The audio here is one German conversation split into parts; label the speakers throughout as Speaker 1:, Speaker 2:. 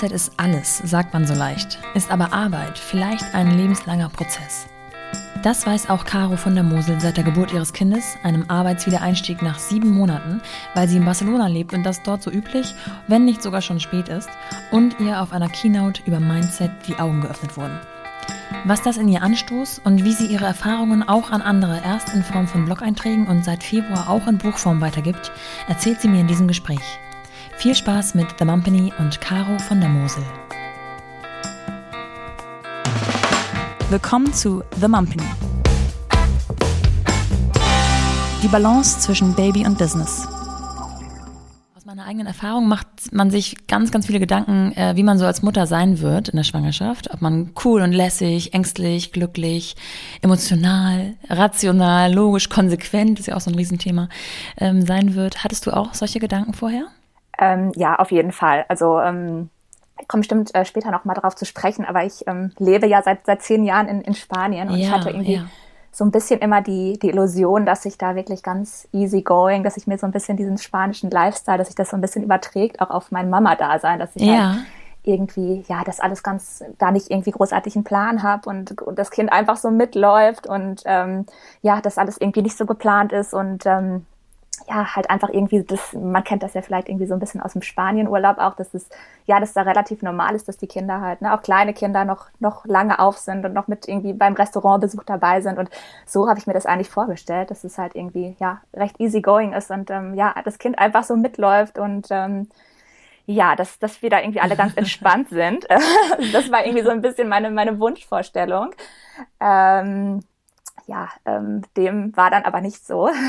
Speaker 1: Mindset ist alles, sagt man so leicht, ist aber Arbeit vielleicht ein lebenslanger Prozess. Das weiß auch Caro von der Mosel seit der Geburt ihres Kindes, einem Arbeitswiedereinstieg nach sieben Monaten, weil sie in Barcelona lebt und das dort so üblich, wenn nicht sogar schon spät ist, und ihr auf einer Keynote über Mindset die Augen geöffnet wurden. Was das in ihr anstoß und wie sie ihre Erfahrungen auch an andere erst in Form von Blog-Einträgen und seit Februar auch in Buchform weitergibt, erzählt sie mir in diesem Gespräch. Viel Spaß mit The Mumpany und Caro von der Mosel. Willkommen zu The Mumpany. Die Balance zwischen Baby und Business. Aus meiner eigenen Erfahrung macht man sich ganz, ganz viele Gedanken, äh, wie man so als Mutter sein wird in der Schwangerschaft. Ob man cool und lässig, ängstlich, glücklich, emotional, rational, logisch, konsequent, ist ja auch so ein Riesenthema, ähm, sein wird. Hattest du auch solche Gedanken vorher?
Speaker 2: Ähm, ja, auf jeden Fall. Also ähm ich komme bestimmt äh, später noch mal darauf zu sprechen, aber ich ähm, lebe ja seit, seit zehn Jahren in, in Spanien und ja, ich hatte irgendwie ja. so ein bisschen immer die, die Illusion, dass ich da wirklich ganz easy going, dass ich mir so ein bisschen diesen spanischen Lifestyle, dass sich das so ein bisschen überträgt, auch auf mein Mama-Dasein, dass ich ja. halt irgendwie, ja, das alles ganz, da nicht irgendwie großartig einen Plan habe und, und das Kind einfach so mitläuft und ähm, ja, das alles irgendwie nicht so geplant ist und ähm, ja, halt einfach irgendwie, das, man kennt das ja vielleicht irgendwie so ein bisschen aus dem Spanienurlaub auch, dass es, ja, dass da relativ normal ist, dass die Kinder halt, ne, auch kleine Kinder noch, noch lange auf sind und noch mit irgendwie beim Restaurantbesuch dabei sind. Und so habe ich mir das eigentlich vorgestellt, dass es halt irgendwie, ja, recht easy going ist und ähm, ja, das Kind einfach so mitläuft und ähm, ja, dass, dass wir da irgendwie alle ganz entspannt sind. das war irgendwie so ein bisschen meine, meine Wunschvorstellung. Ähm, ja, ähm, dem war dann aber nicht so.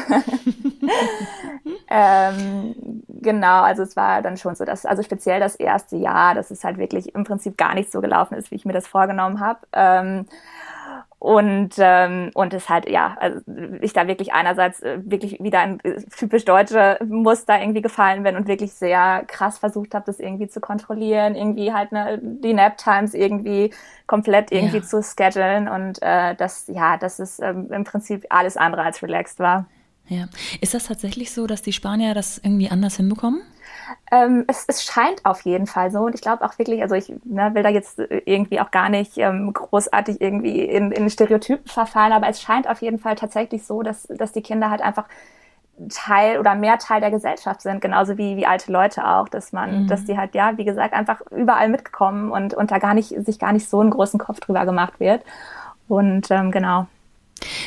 Speaker 2: ähm, genau, also es war dann schon so, dass, also speziell das erste Jahr, dass es halt wirklich im Prinzip gar nicht so gelaufen ist, wie ich mir das vorgenommen habe. Ähm, und ähm, und es halt ja also ich da wirklich einerseits äh, wirklich wieder ein äh, typisch deutsche Muster irgendwie gefallen bin und wirklich sehr krass versucht habe das irgendwie zu kontrollieren irgendwie halt ne, die Nap Times irgendwie komplett irgendwie ja. zu schedulen und äh, das ja das ist ähm, im Prinzip alles andere als relaxed war
Speaker 1: ja ist das tatsächlich so dass die Spanier das irgendwie anders hinbekommen
Speaker 2: ähm, es, es scheint auf jeden Fall so. Und ich glaube auch wirklich, also ich ne, will da jetzt irgendwie auch gar nicht ähm, großartig irgendwie in, in Stereotypen verfallen, aber es scheint auf jeden Fall tatsächlich so, dass, dass die Kinder halt einfach Teil oder mehr Teil der Gesellschaft sind, genauso wie, wie alte Leute auch, dass man, mhm. dass die halt, ja, wie gesagt, einfach überall mitkommen und, und da gar nicht, sich gar nicht so einen großen Kopf drüber gemacht wird. Und ähm, genau.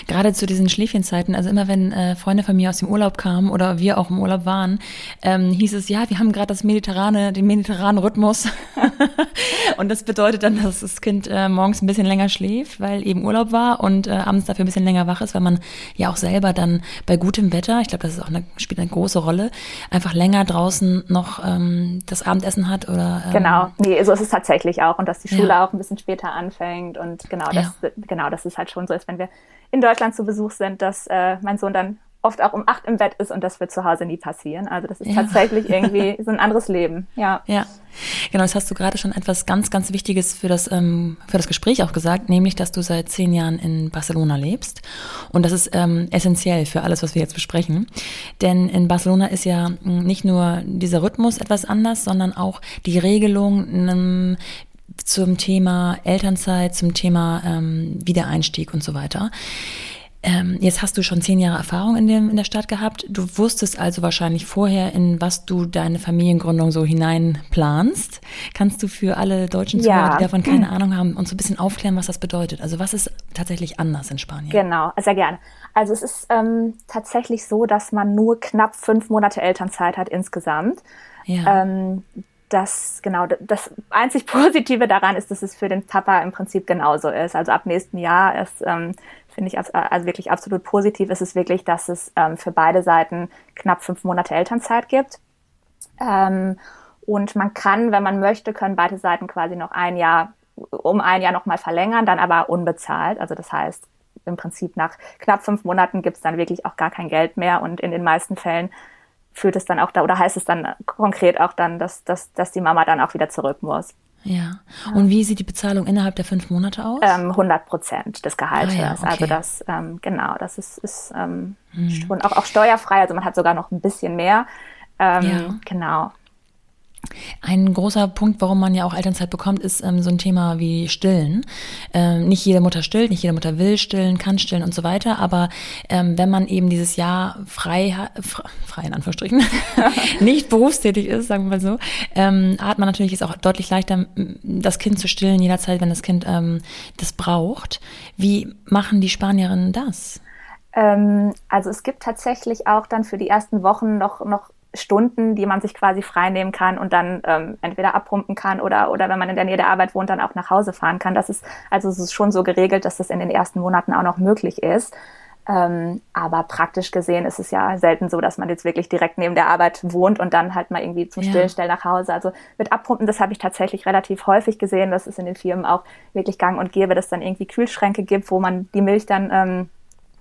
Speaker 1: Gerade zu diesen Schläfchenzeiten, also immer wenn äh, Freunde von mir aus dem Urlaub kamen oder wir auch im Urlaub waren, ähm, hieß es, ja, wir haben gerade das mediterrane, den mediterranen Rhythmus. und das bedeutet dann, dass das Kind äh, morgens ein bisschen länger schläft, weil eben Urlaub war und äh, abends dafür ein bisschen länger wach ist, weil man ja auch selber dann bei gutem Wetter, ich glaube, das ist auch eine, spielt eine große Rolle, einfach länger draußen noch ähm, das Abendessen hat oder.
Speaker 2: Ähm, genau, nee, so ist es tatsächlich auch und dass die Schule ja. auch ein bisschen später anfängt und genau, das, ja. genau, das ist halt schon so ist, wenn wir in Deutschland zu Besuch sind, dass äh, mein Sohn dann oft auch um acht im Bett ist und das wird zu Hause nie passieren. Also das ist ja. tatsächlich irgendwie so ein anderes Leben. Ja.
Speaker 1: Ja. Genau, das hast du gerade schon etwas ganz, ganz Wichtiges für das, ähm, für das Gespräch auch gesagt, nämlich, dass du seit zehn Jahren in Barcelona lebst. Und das ist ähm, essentiell für alles, was wir jetzt besprechen. Denn in Barcelona ist ja hm, nicht nur dieser Rhythmus etwas anders, sondern auch die Regelung, ähm, zum Thema Elternzeit, zum Thema ähm, Wiedereinstieg und so weiter. Ähm, jetzt hast du schon zehn Jahre Erfahrung in, dem, in der Stadt gehabt. Du wusstest also wahrscheinlich vorher, in was du deine Familiengründung so hineinplanst. Kannst du für alle deutschen Zuhörer, ja. die davon keine Ahnung haben, uns so ein bisschen aufklären, was das bedeutet? Also was ist tatsächlich anders in Spanien?
Speaker 2: Genau, sehr gerne. Also es ist ähm, tatsächlich so, dass man nur knapp fünf Monate Elternzeit hat insgesamt. Ja. Ähm, das, genau, das einzig Positive daran ist, dass es für den Papa im Prinzip genauso ist. Also ab nächsten Jahr ist, ähm, finde ich, also wirklich absolut positiv ist es wirklich, dass es ähm, für beide Seiten knapp fünf Monate Elternzeit gibt. Ähm, und man kann, wenn man möchte, können beide Seiten quasi noch ein Jahr, um ein Jahr nochmal verlängern, dann aber unbezahlt. Also das heißt, im Prinzip nach knapp fünf Monaten gibt es dann wirklich auch gar kein Geld mehr und in den meisten Fällen führt es dann auch da oder heißt es dann konkret auch dann, dass, dass, dass die Mama dann auch wieder zurück muss.
Speaker 1: Ja. Und wie sieht die Bezahlung innerhalb der fünf Monate aus?
Speaker 2: Ähm, 100 Prozent des Gehaltes. Ah, ja, okay. Also das, ähm, genau, das ist, ist ähm, hm. schon auch, auch steuerfrei. Also man hat sogar noch ein bisschen mehr. Ähm, ja. Genau.
Speaker 1: Ein großer Punkt, warum man ja auch Elternzeit bekommt, ist ähm, so ein Thema wie Stillen. Ähm, nicht jede Mutter stillt, nicht jede Mutter will stillen, kann stillen und so weiter. Aber ähm, wenn man eben dieses Jahr frei, frei in Anführungsstrichen, nicht berufstätig ist, sagen wir mal so, ähm, hat man natürlich es auch deutlich leichter, das Kind zu stillen jederzeit, wenn das Kind ähm, das braucht. Wie machen die Spanierinnen das?
Speaker 2: Ähm, also es gibt tatsächlich auch dann für die ersten Wochen noch, noch Stunden, die man sich quasi freinehmen kann und dann ähm, entweder abpumpen kann oder, oder wenn man in der Nähe der Arbeit wohnt, dann auch nach Hause fahren kann. Das ist, also es ist schon so geregelt, dass das in den ersten Monaten auch noch möglich ist. Ähm, aber praktisch gesehen ist es ja selten so, dass man jetzt wirklich direkt neben der Arbeit wohnt und dann halt mal irgendwie zum Stillenstell nach Hause. Also mit Abpumpen, das habe ich tatsächlich relativ häufig gesehen. Das ist in den Firmen auch wirklich gang und gäbe, dass es dann irgendwie Kühlschränke gibt, wo man die Milch dann ähm,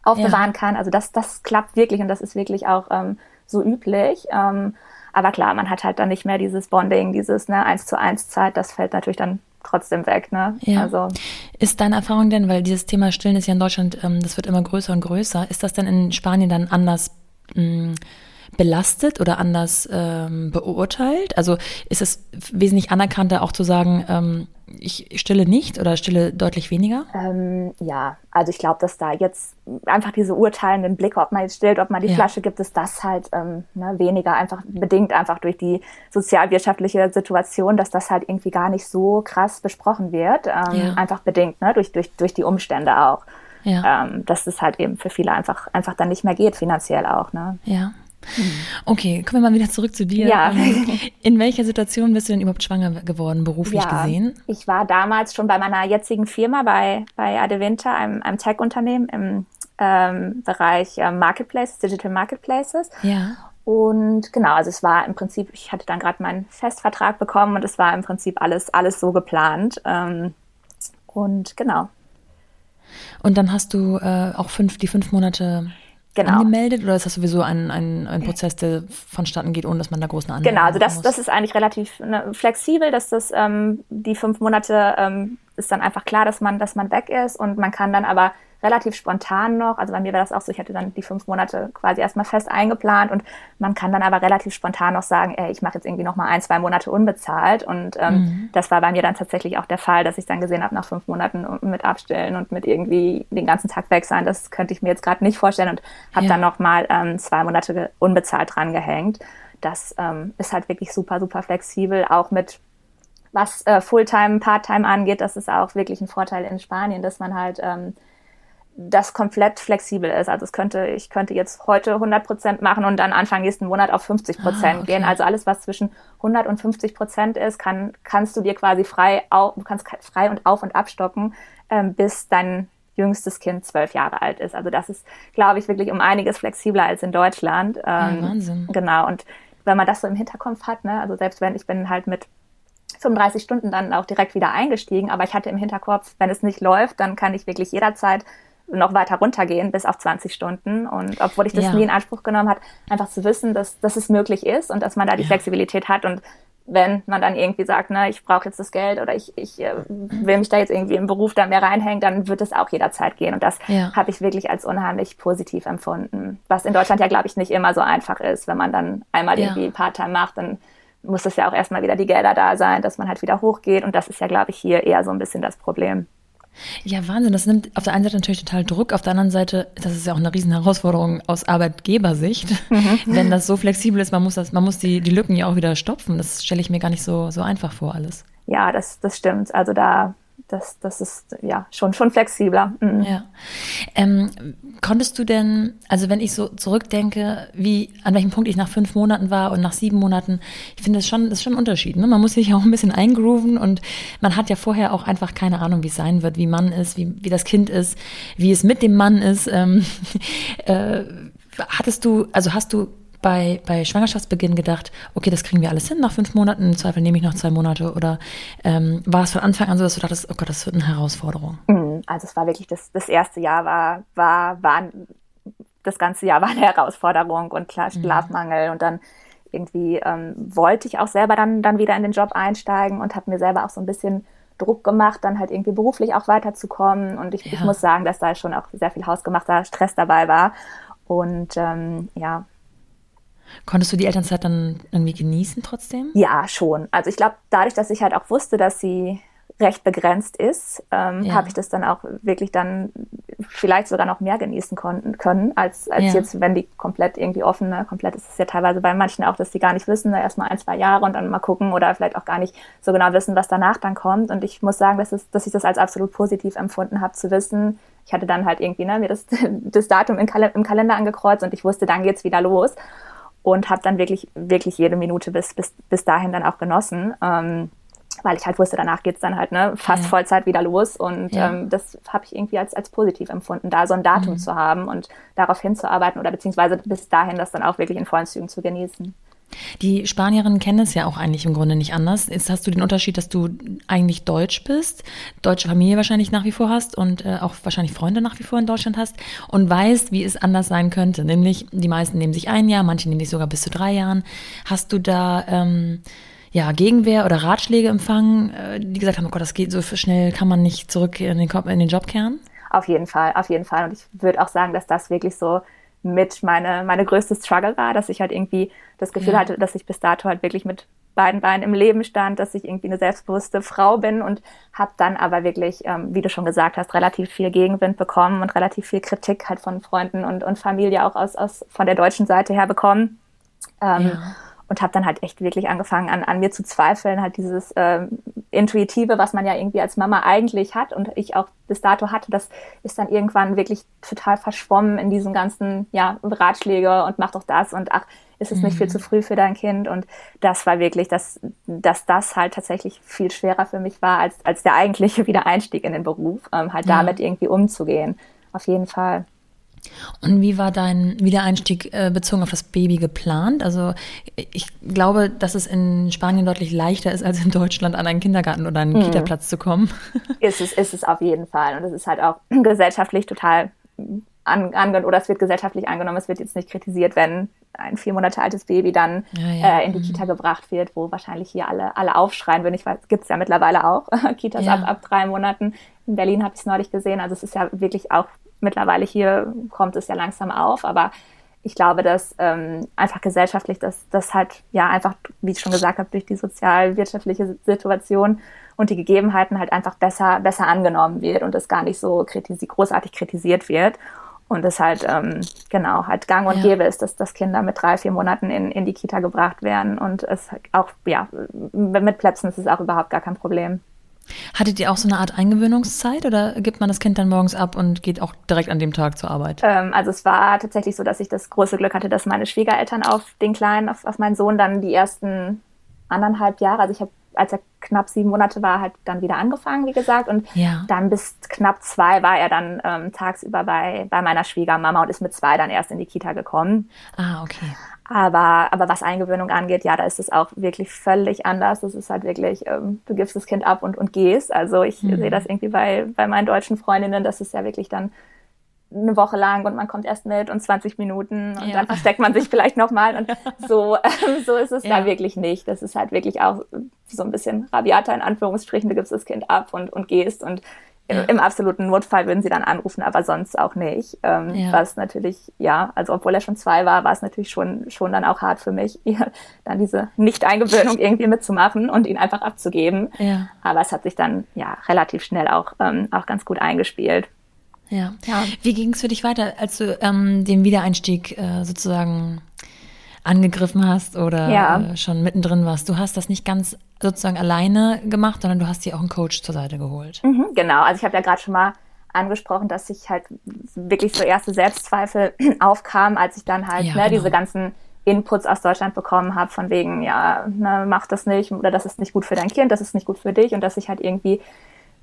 Speaker 2: aufbewahren ja. kann. Also das, das klappt wirklich und das ist wirklich auch ähm, so üblich. Ähm, aber klar, man hat halt dann nicht mehr dieses Bonding, dieses ne, eins zu eins Zeit, das fällt natürlich dann trotzdem weg. Ne?
Speaker 1: Ja. Also, ist deine Erfahrung denn, weil dieses Thema Stillen ist ja in Deutschland, ähm, das wird immer größer und größer, ist das denn in Spanien dann anders mh, mm, belastet oder anders ähm, beurteilt? Also ist es wesentlich anerkannter auch zu sagen, ähm, ich stille nicht oder stille deutlich weniger?
Speaker 2: Ähm, ja, also ich glaube, dass da jetzt einfach diese urteilenden Blicke, ob man jetzt stillt, ob man die ja. Flasche gibt, ist das halt ähm, ne, weniger einfach bedingt einfach durch die sozialwirtschaftliche Situation, dass das halt irgendwie gar nicht so krass besprochen wird. Ähm, ja. Einfach bedingt, ne, durch, durch, durch die Umstände auch. Ja. Ähm, dass es halt eben für viele einfach, einfach dann nicht mehr geht, finanziell auch. Ne?
Speaker 1: Ja. Okay, kommen wir mal wieder zurück zu dir. Ja. Ähm, in welcher Situation bist du denn überhaupt schwanger geworden, beruflich ja, gesehen?
Speaker 2: Ich war damals schon bei meiner jetzigen Firma, bei, bei Adeventa, einem, einem Tech-Unternehmen im ähm, Bereich äh, Marketplaces, Digital Marketplaces.
Speaker 1: Ja.
Speaker 2: Und genau, also es war im Prinzip, ich hatte dann gerade meinen Festvertrag bekommen und es war im Prinzip alles, alles so geplant. Ähm, und genau.
Speaker 1: Und dann hast du äh, auch fünf, die fünf Monate genau. angemeldet oder ist das sowieso ein, ein, ein Prozess, der vonstatten geht, ohne dass man da groß eine
Speaker 2: Anmeldung Genau, also das, das ist eigentlich relativ ne, flexibel, dass das ähm, die fünf Monate ähm, ist dann einfach klar, dass man, dass man weg ist und man kann dann aber relativ spontan noch. Also bei mir war das auch so, ich hatte dann die fünf Monate quasi erstmal fest eingeplant und man kann dann aber relativ spontan noch sagen, ey, ich mache jetzt irgendwie noch mal ein, zwei Monate unbezahlt. Und ähm, mhm. das war bei mir dann tatsächlich auch der Fall, dass ich dann gesehen habe, nach fünf Monaten mit Abstellen und mit irgendwie den ganzen Tag weg sein, das könnte ich mir jetzt gerade nicht vorstellen und habe ja. dann noch mal ähm, zwei Monate unbezahlt dran gehängt. Das ähm, ist halt wirklich super, super flexibel, auch mit was äh, Fulltime, Parttime angeht, das ist auch wirklich ein Vorteil in Spanien, dass man halt ähm, das komplett flexibel ist. Also es könnte, ich könnte jetzt heute 100 Prozent machen und dann Anfang nächsten Monat auf 50 Prozent ah, okay. gehen. Also alles, was zwischen 100 und 50 Prozent ist, kann, kannst du dir quasi frei, au, du kannst frei und auf und abstocken, ähm, bis dein jüngstes Kind zwölf Jahre alt ist. Also das ist, glaube ich, wirklich um einiges flexibler als in Deutschland. Ähm,
Speaker 1: ja, Wahnsinn.
Speaker 2: Genau. Und wenn man das so im Hinterkopf hat, ne, also selbst wenn ich bin halt mit 35 Stunden dann auch direkt wieder eingestiegen, aber ich hatte im Hinterkopf, wenn es nicht läuft, dann kann ich wirklich jederzeit noch weiter runtergehen bis auf 20 Stunden. Und obwohl ich das ja. nie in Anspruch genommen habe, einfach zu wissen, dass, dass es möglich ist und dass man da die ja. Flexibilität hat und wenn man dann irgendwie sagt, ne, ich brauche jetzt das Geld oder ich, ich äh, will mich da jetzt irgendwie im Beruf da mehr reinhängen, dann wird es auch jederzeit gehen. Und das ja. habe ich wirklich als unheimlich positiv empfunden. Was in Deutschland ja, glaube ich, nicht immer so einfach ist. Wenn man dann einmal irgendwie Part-Time macht, dann muss es ja auch erstmal wieder die Gelder da sein, dass man halt wieder hochgeht. Und das ist ja, glaube ich, hier eher so ein bisschen das Problem.
Speaker 1: Ja, Wahnsinn. Das nimmt auf der einen Seite natürlich total Druck, auf der anderen Seite, das ist ja auch eine riesen Herausforderung aus Arbeitgebersicht, mhm. wenn das so flexibel ist, man muss das, man muss die, die Lücken ja auch wieder stopfen. Das stelle ich mir gar nicht so, so einfach vor, alles.
Speaker 2: Ja, das, das stimmt. Also da das, das ist ja schon, schon flexibler.
Speaker 1: Mhm. Ja. Ähm, konntest du denn, also wenn ich so zurückdenke, wie, an welchem Punkt ich nach fünf Monaten war und nach sieben Monaten, ich finde das schon, das ist schon ein Unterschied. Ne? Man muss sich auch ein bisschen eingrooven und man hat ja vorher auch einfach keine Ahnung, wie es sein wird, wie Mann ist, wie, wie das Kind ist, wie es mit dem Mann ist. Ähm, äh, hattest du, also hast du bei, bei Schwangerschaftsbeginn gedacht, okay, das kriegen wir alles hin nach fünf Monaten, im Zweifel nehme ich noch zwei Monate? Oder ähm, war es von Anfang an so, dass du dachtest, oh Gott, das wird eine Herausforderung?
Speaker 2: Mhm, also es war wirklich, das, das erste Jahr war, war, war, das ganze Jahr war eine Herausforderung und klar mhm. Schlafmangel mhm. und dann irgendwie ähm, wollte ich auch selber dann, dann wieder in den Job einsteigen und habe mir selber auch so ein bisschen Druck gemacht, dann halt irgendwie beruflich auch weiterzukommen. Und ich, ja. ich muss sagen, dass da schon auch sehr viel hausgemachter Stress dabei war. Und ähm, ja,
Speaker 1: Konntest du die Elternzeit dann irgendwie genießen trotzdem?
Speaker 2: Ja, schon. Also ich glaube, dadurch, dass ich halt auch wusste, dass sie recht begrenzt ist, ähm, ja. habe ich das dann auch wirklich dann vielleicht sogar noch mehr genießen konnten, können, als, als ja. jetzt, wenn die komplett irgendwie offen, ne? komplett ist es ja teilweise bei manchen auch, dass die gar nicht wissen, ne? erstmal ein, zwei Jahre und dann mal gucken oder vielleicht auch gar nicht so genau wissen, was danach dann kommt. Und ich muss sagen, dass, es, dass ich das als absolut positiv empfunden habe, zu wissen, ich hatte dann halt irgendwie ne, mir das, das Datum im, Kal im Kalender angekreuzt und ich wusste, dann geht's wieder los und habe dann wirklich, wirklich jede Minute bis, bis, bis dahin dann auch genossen. Ähm, weil ich halt wusste, danach geht's dann halt ne, fast ja. Vollzeit wieder los. Und ja. ähm, das habe ich irgendwie als, als positiv empfunden, da so ein Datum mhm. zu haben und darauf hinzuarbeiten oder beziehungsweise bis dahin das dann auch wirklich in vollen Zügen zu genießen.
Speaker 1: Die Spanierinnen kennen es ja auch eigentlich im Grunde nicht anders. Jetzt hast du den Unterschied, dass du eigentlich Deutsch bist, deutsche Familie wahrscheinlich nach wie vor hast und äh, auch wahrscheinlich Freunde nach wie vor in Deutschland hast und weißt, wie es anders sein könnte. Nämlich die meisten nehmen sich ein Jahr, manche nehmen sich sogar bis zu drei Jahren. Hast du da ähm, ja, Gegenwehr oder Ratschläge empfangen, äh, die gesagt haben, oh Gott, das geht so schnell, kann man nicht zurück in den, in den Job kehren?
Speaker 2: Auf jeden Fall, auf jeden Fall. Und ich würde auch sagen, dass das wirklich so mit meine, meine größte Struggle war, dass ich halt irgendwie das Gefühl ja. hatte, dass ich bis dato halt wirklich mit beiden Beinen im Leben stand, dass ich irgendwie eine selbstbewusste Frau bin und habe dann aber wirklich, ähm, wie du schon gesagt hast, relativ viel Gegenwind bekommen und relativ viel Kritik halt von Freunden und, und Familie auch aus, aus von der deutschen Seite her bekommen. Ähm, ja und habe dann halt echt wirklich angefangen an, an mir zu zweifeln, halt dieses äh, Intuitive, was man ja irgendwie als Mama eigentlich hat und ich auch bis dato hatte, das ist dann irgendwann wirklich total verschwommen in diesen ganzen ja, Ratschläge und mach doch das und ach, ist es nicht viel zu mhm. früh für dein Kind und das war wirklich, dass, dass das halt tatsächlich viel schwerer für mich war als, als der eigentliche Wiedereinstieg in den Beruf, ähm, halt ja. damit irgendwie umzugehen. Auf jeden Fall.
Speaker 1: Und wie war dein Wiedereinstieg äh, bezogen auf das Baby geplant? Also ich glaube, dass es in Spanien deutlich leichter ist, als in Deutschland an einen Kindergarten oder einen mhm. Kita-Platz zu kommen.
Speaker 2: Ist es, ist es auf jeden Fall. Und es ist halt auch gesellschaftlich total angenommen, oder es wird gesellschaftlich angenommen, es wird jetzt nicht kritisiert, wenn ein vier Monate altes Baby dann ja, ja. Äh, in die mhm. Kita gebracht wird, wo wahrscheinlich hier alle, alle aufschreien würden. Ich weiß, gibt es ja mittlerweile auch Kitas ja. ab, ab drei Monaten. In Berlin habe ich es neulich gesehen. Also es ist ja wirklich auch mittlerweile hier kommt es ja langsam auf, aber ich glaube, dass ähm, einfach gesellschaftlich, dass das halt ja einfach, wie ich schon gesagt habe, durch die sozial-wirtschaftliche Situation und die Gegebenheiten halt einfach besser, besser angenommen wird und es gar nicht so kritisi großartig kritisiert wird. Und es halt, ähm, genau, halt gang und ja. gäbe ist, dass, dass Kinder mit drei, vier Monaten in, in die Kita gebracht werden. Und es auch, ja, mit Plätzen ist es auch überhaupt gar kein Problem.
Speaker 1: Hattet ihr auch so eine Art Eingewöhnungszeit oder gibt man das Kind dann morgens ab und geht auch direkt an dem Tag zur Arbeit?
Speaker 2: Ähm, also es war tatsächlich so, dass ich das große Glück hatte, dass meine Schwiegereltern auf den Kleinen, auf, auf meinen Sohn dann die ersten anderthalb Jahre, also ich habe, als er knapp sieben Monate war, halt dann wieder angefangen, wie gesagt. Und ja. dann bis knapp zwei war er dann ähm, tagsüber bei, bei meiner Schwiegermama und ist mit zwei dann erst in die Kita gekommen.
Speaker 1: Ah, okay.
Speaker 2: Aber, aber was Eingewöhnung angeht, ja, da ist es auch wirklich völlig anders. Das ist halt wirklich, ähm, du gibst das Kind ab und, und gehst. Also ich mhm. sehe das irgendwie bei, bei meinen deutschen Freundinnen, das ist ja wirklich dann eine Woche lang und man kommt erst mit und 20 Minuten und ja. dann versteckt man sich vielleicht nochmal und so, äh, so ist es ja. da wirklich nicht. Das ist halt wirklich auch so ein bisschen rabiater in Anführungsstrichen. Du gibst das Kind ab und, und gehst und im, im, absoluten Notfall würden sie dann anrufen, aber sonst auch nicht. Ähm, ja. Was natürlich, ja, also obwohl er schon zwei war, war es natürlich schon, schon dann auch hart für mich, dann diese Nicht-Eingewöhnung irgendwie mitzumachen und ihn einfach abzugeben. Ja. Aber es hat sich dann ja relativ schnell auch, ähm, auch ganz gut eingespielt.
Speaker 1: Ja. ja. Wie ging es für dich weiter, als du ähm, den Wiedereinstieg äh, sozusagen angegriffen hast oder ja. äh, schon mittendrin warst. Du hast das nicht ganz sozusagen alleine gemacht, sondern du hast dir auch einen Coach zur Seite geholt.
Speaker 2: Mhm, genau, also ich habe ja gerade schon mal angesprochen, dass ich halt wirklich so erste Selbstzweifel aufkam, als ich dann halt ja, ne, genau. diese ganzen Inputs aus Deutschland bekommen habe, von wegen, ja, ne, mach das nicht oder das ist nicht gut für dein Kind, das ist nicht gut für dich und dass ich halt irgendwie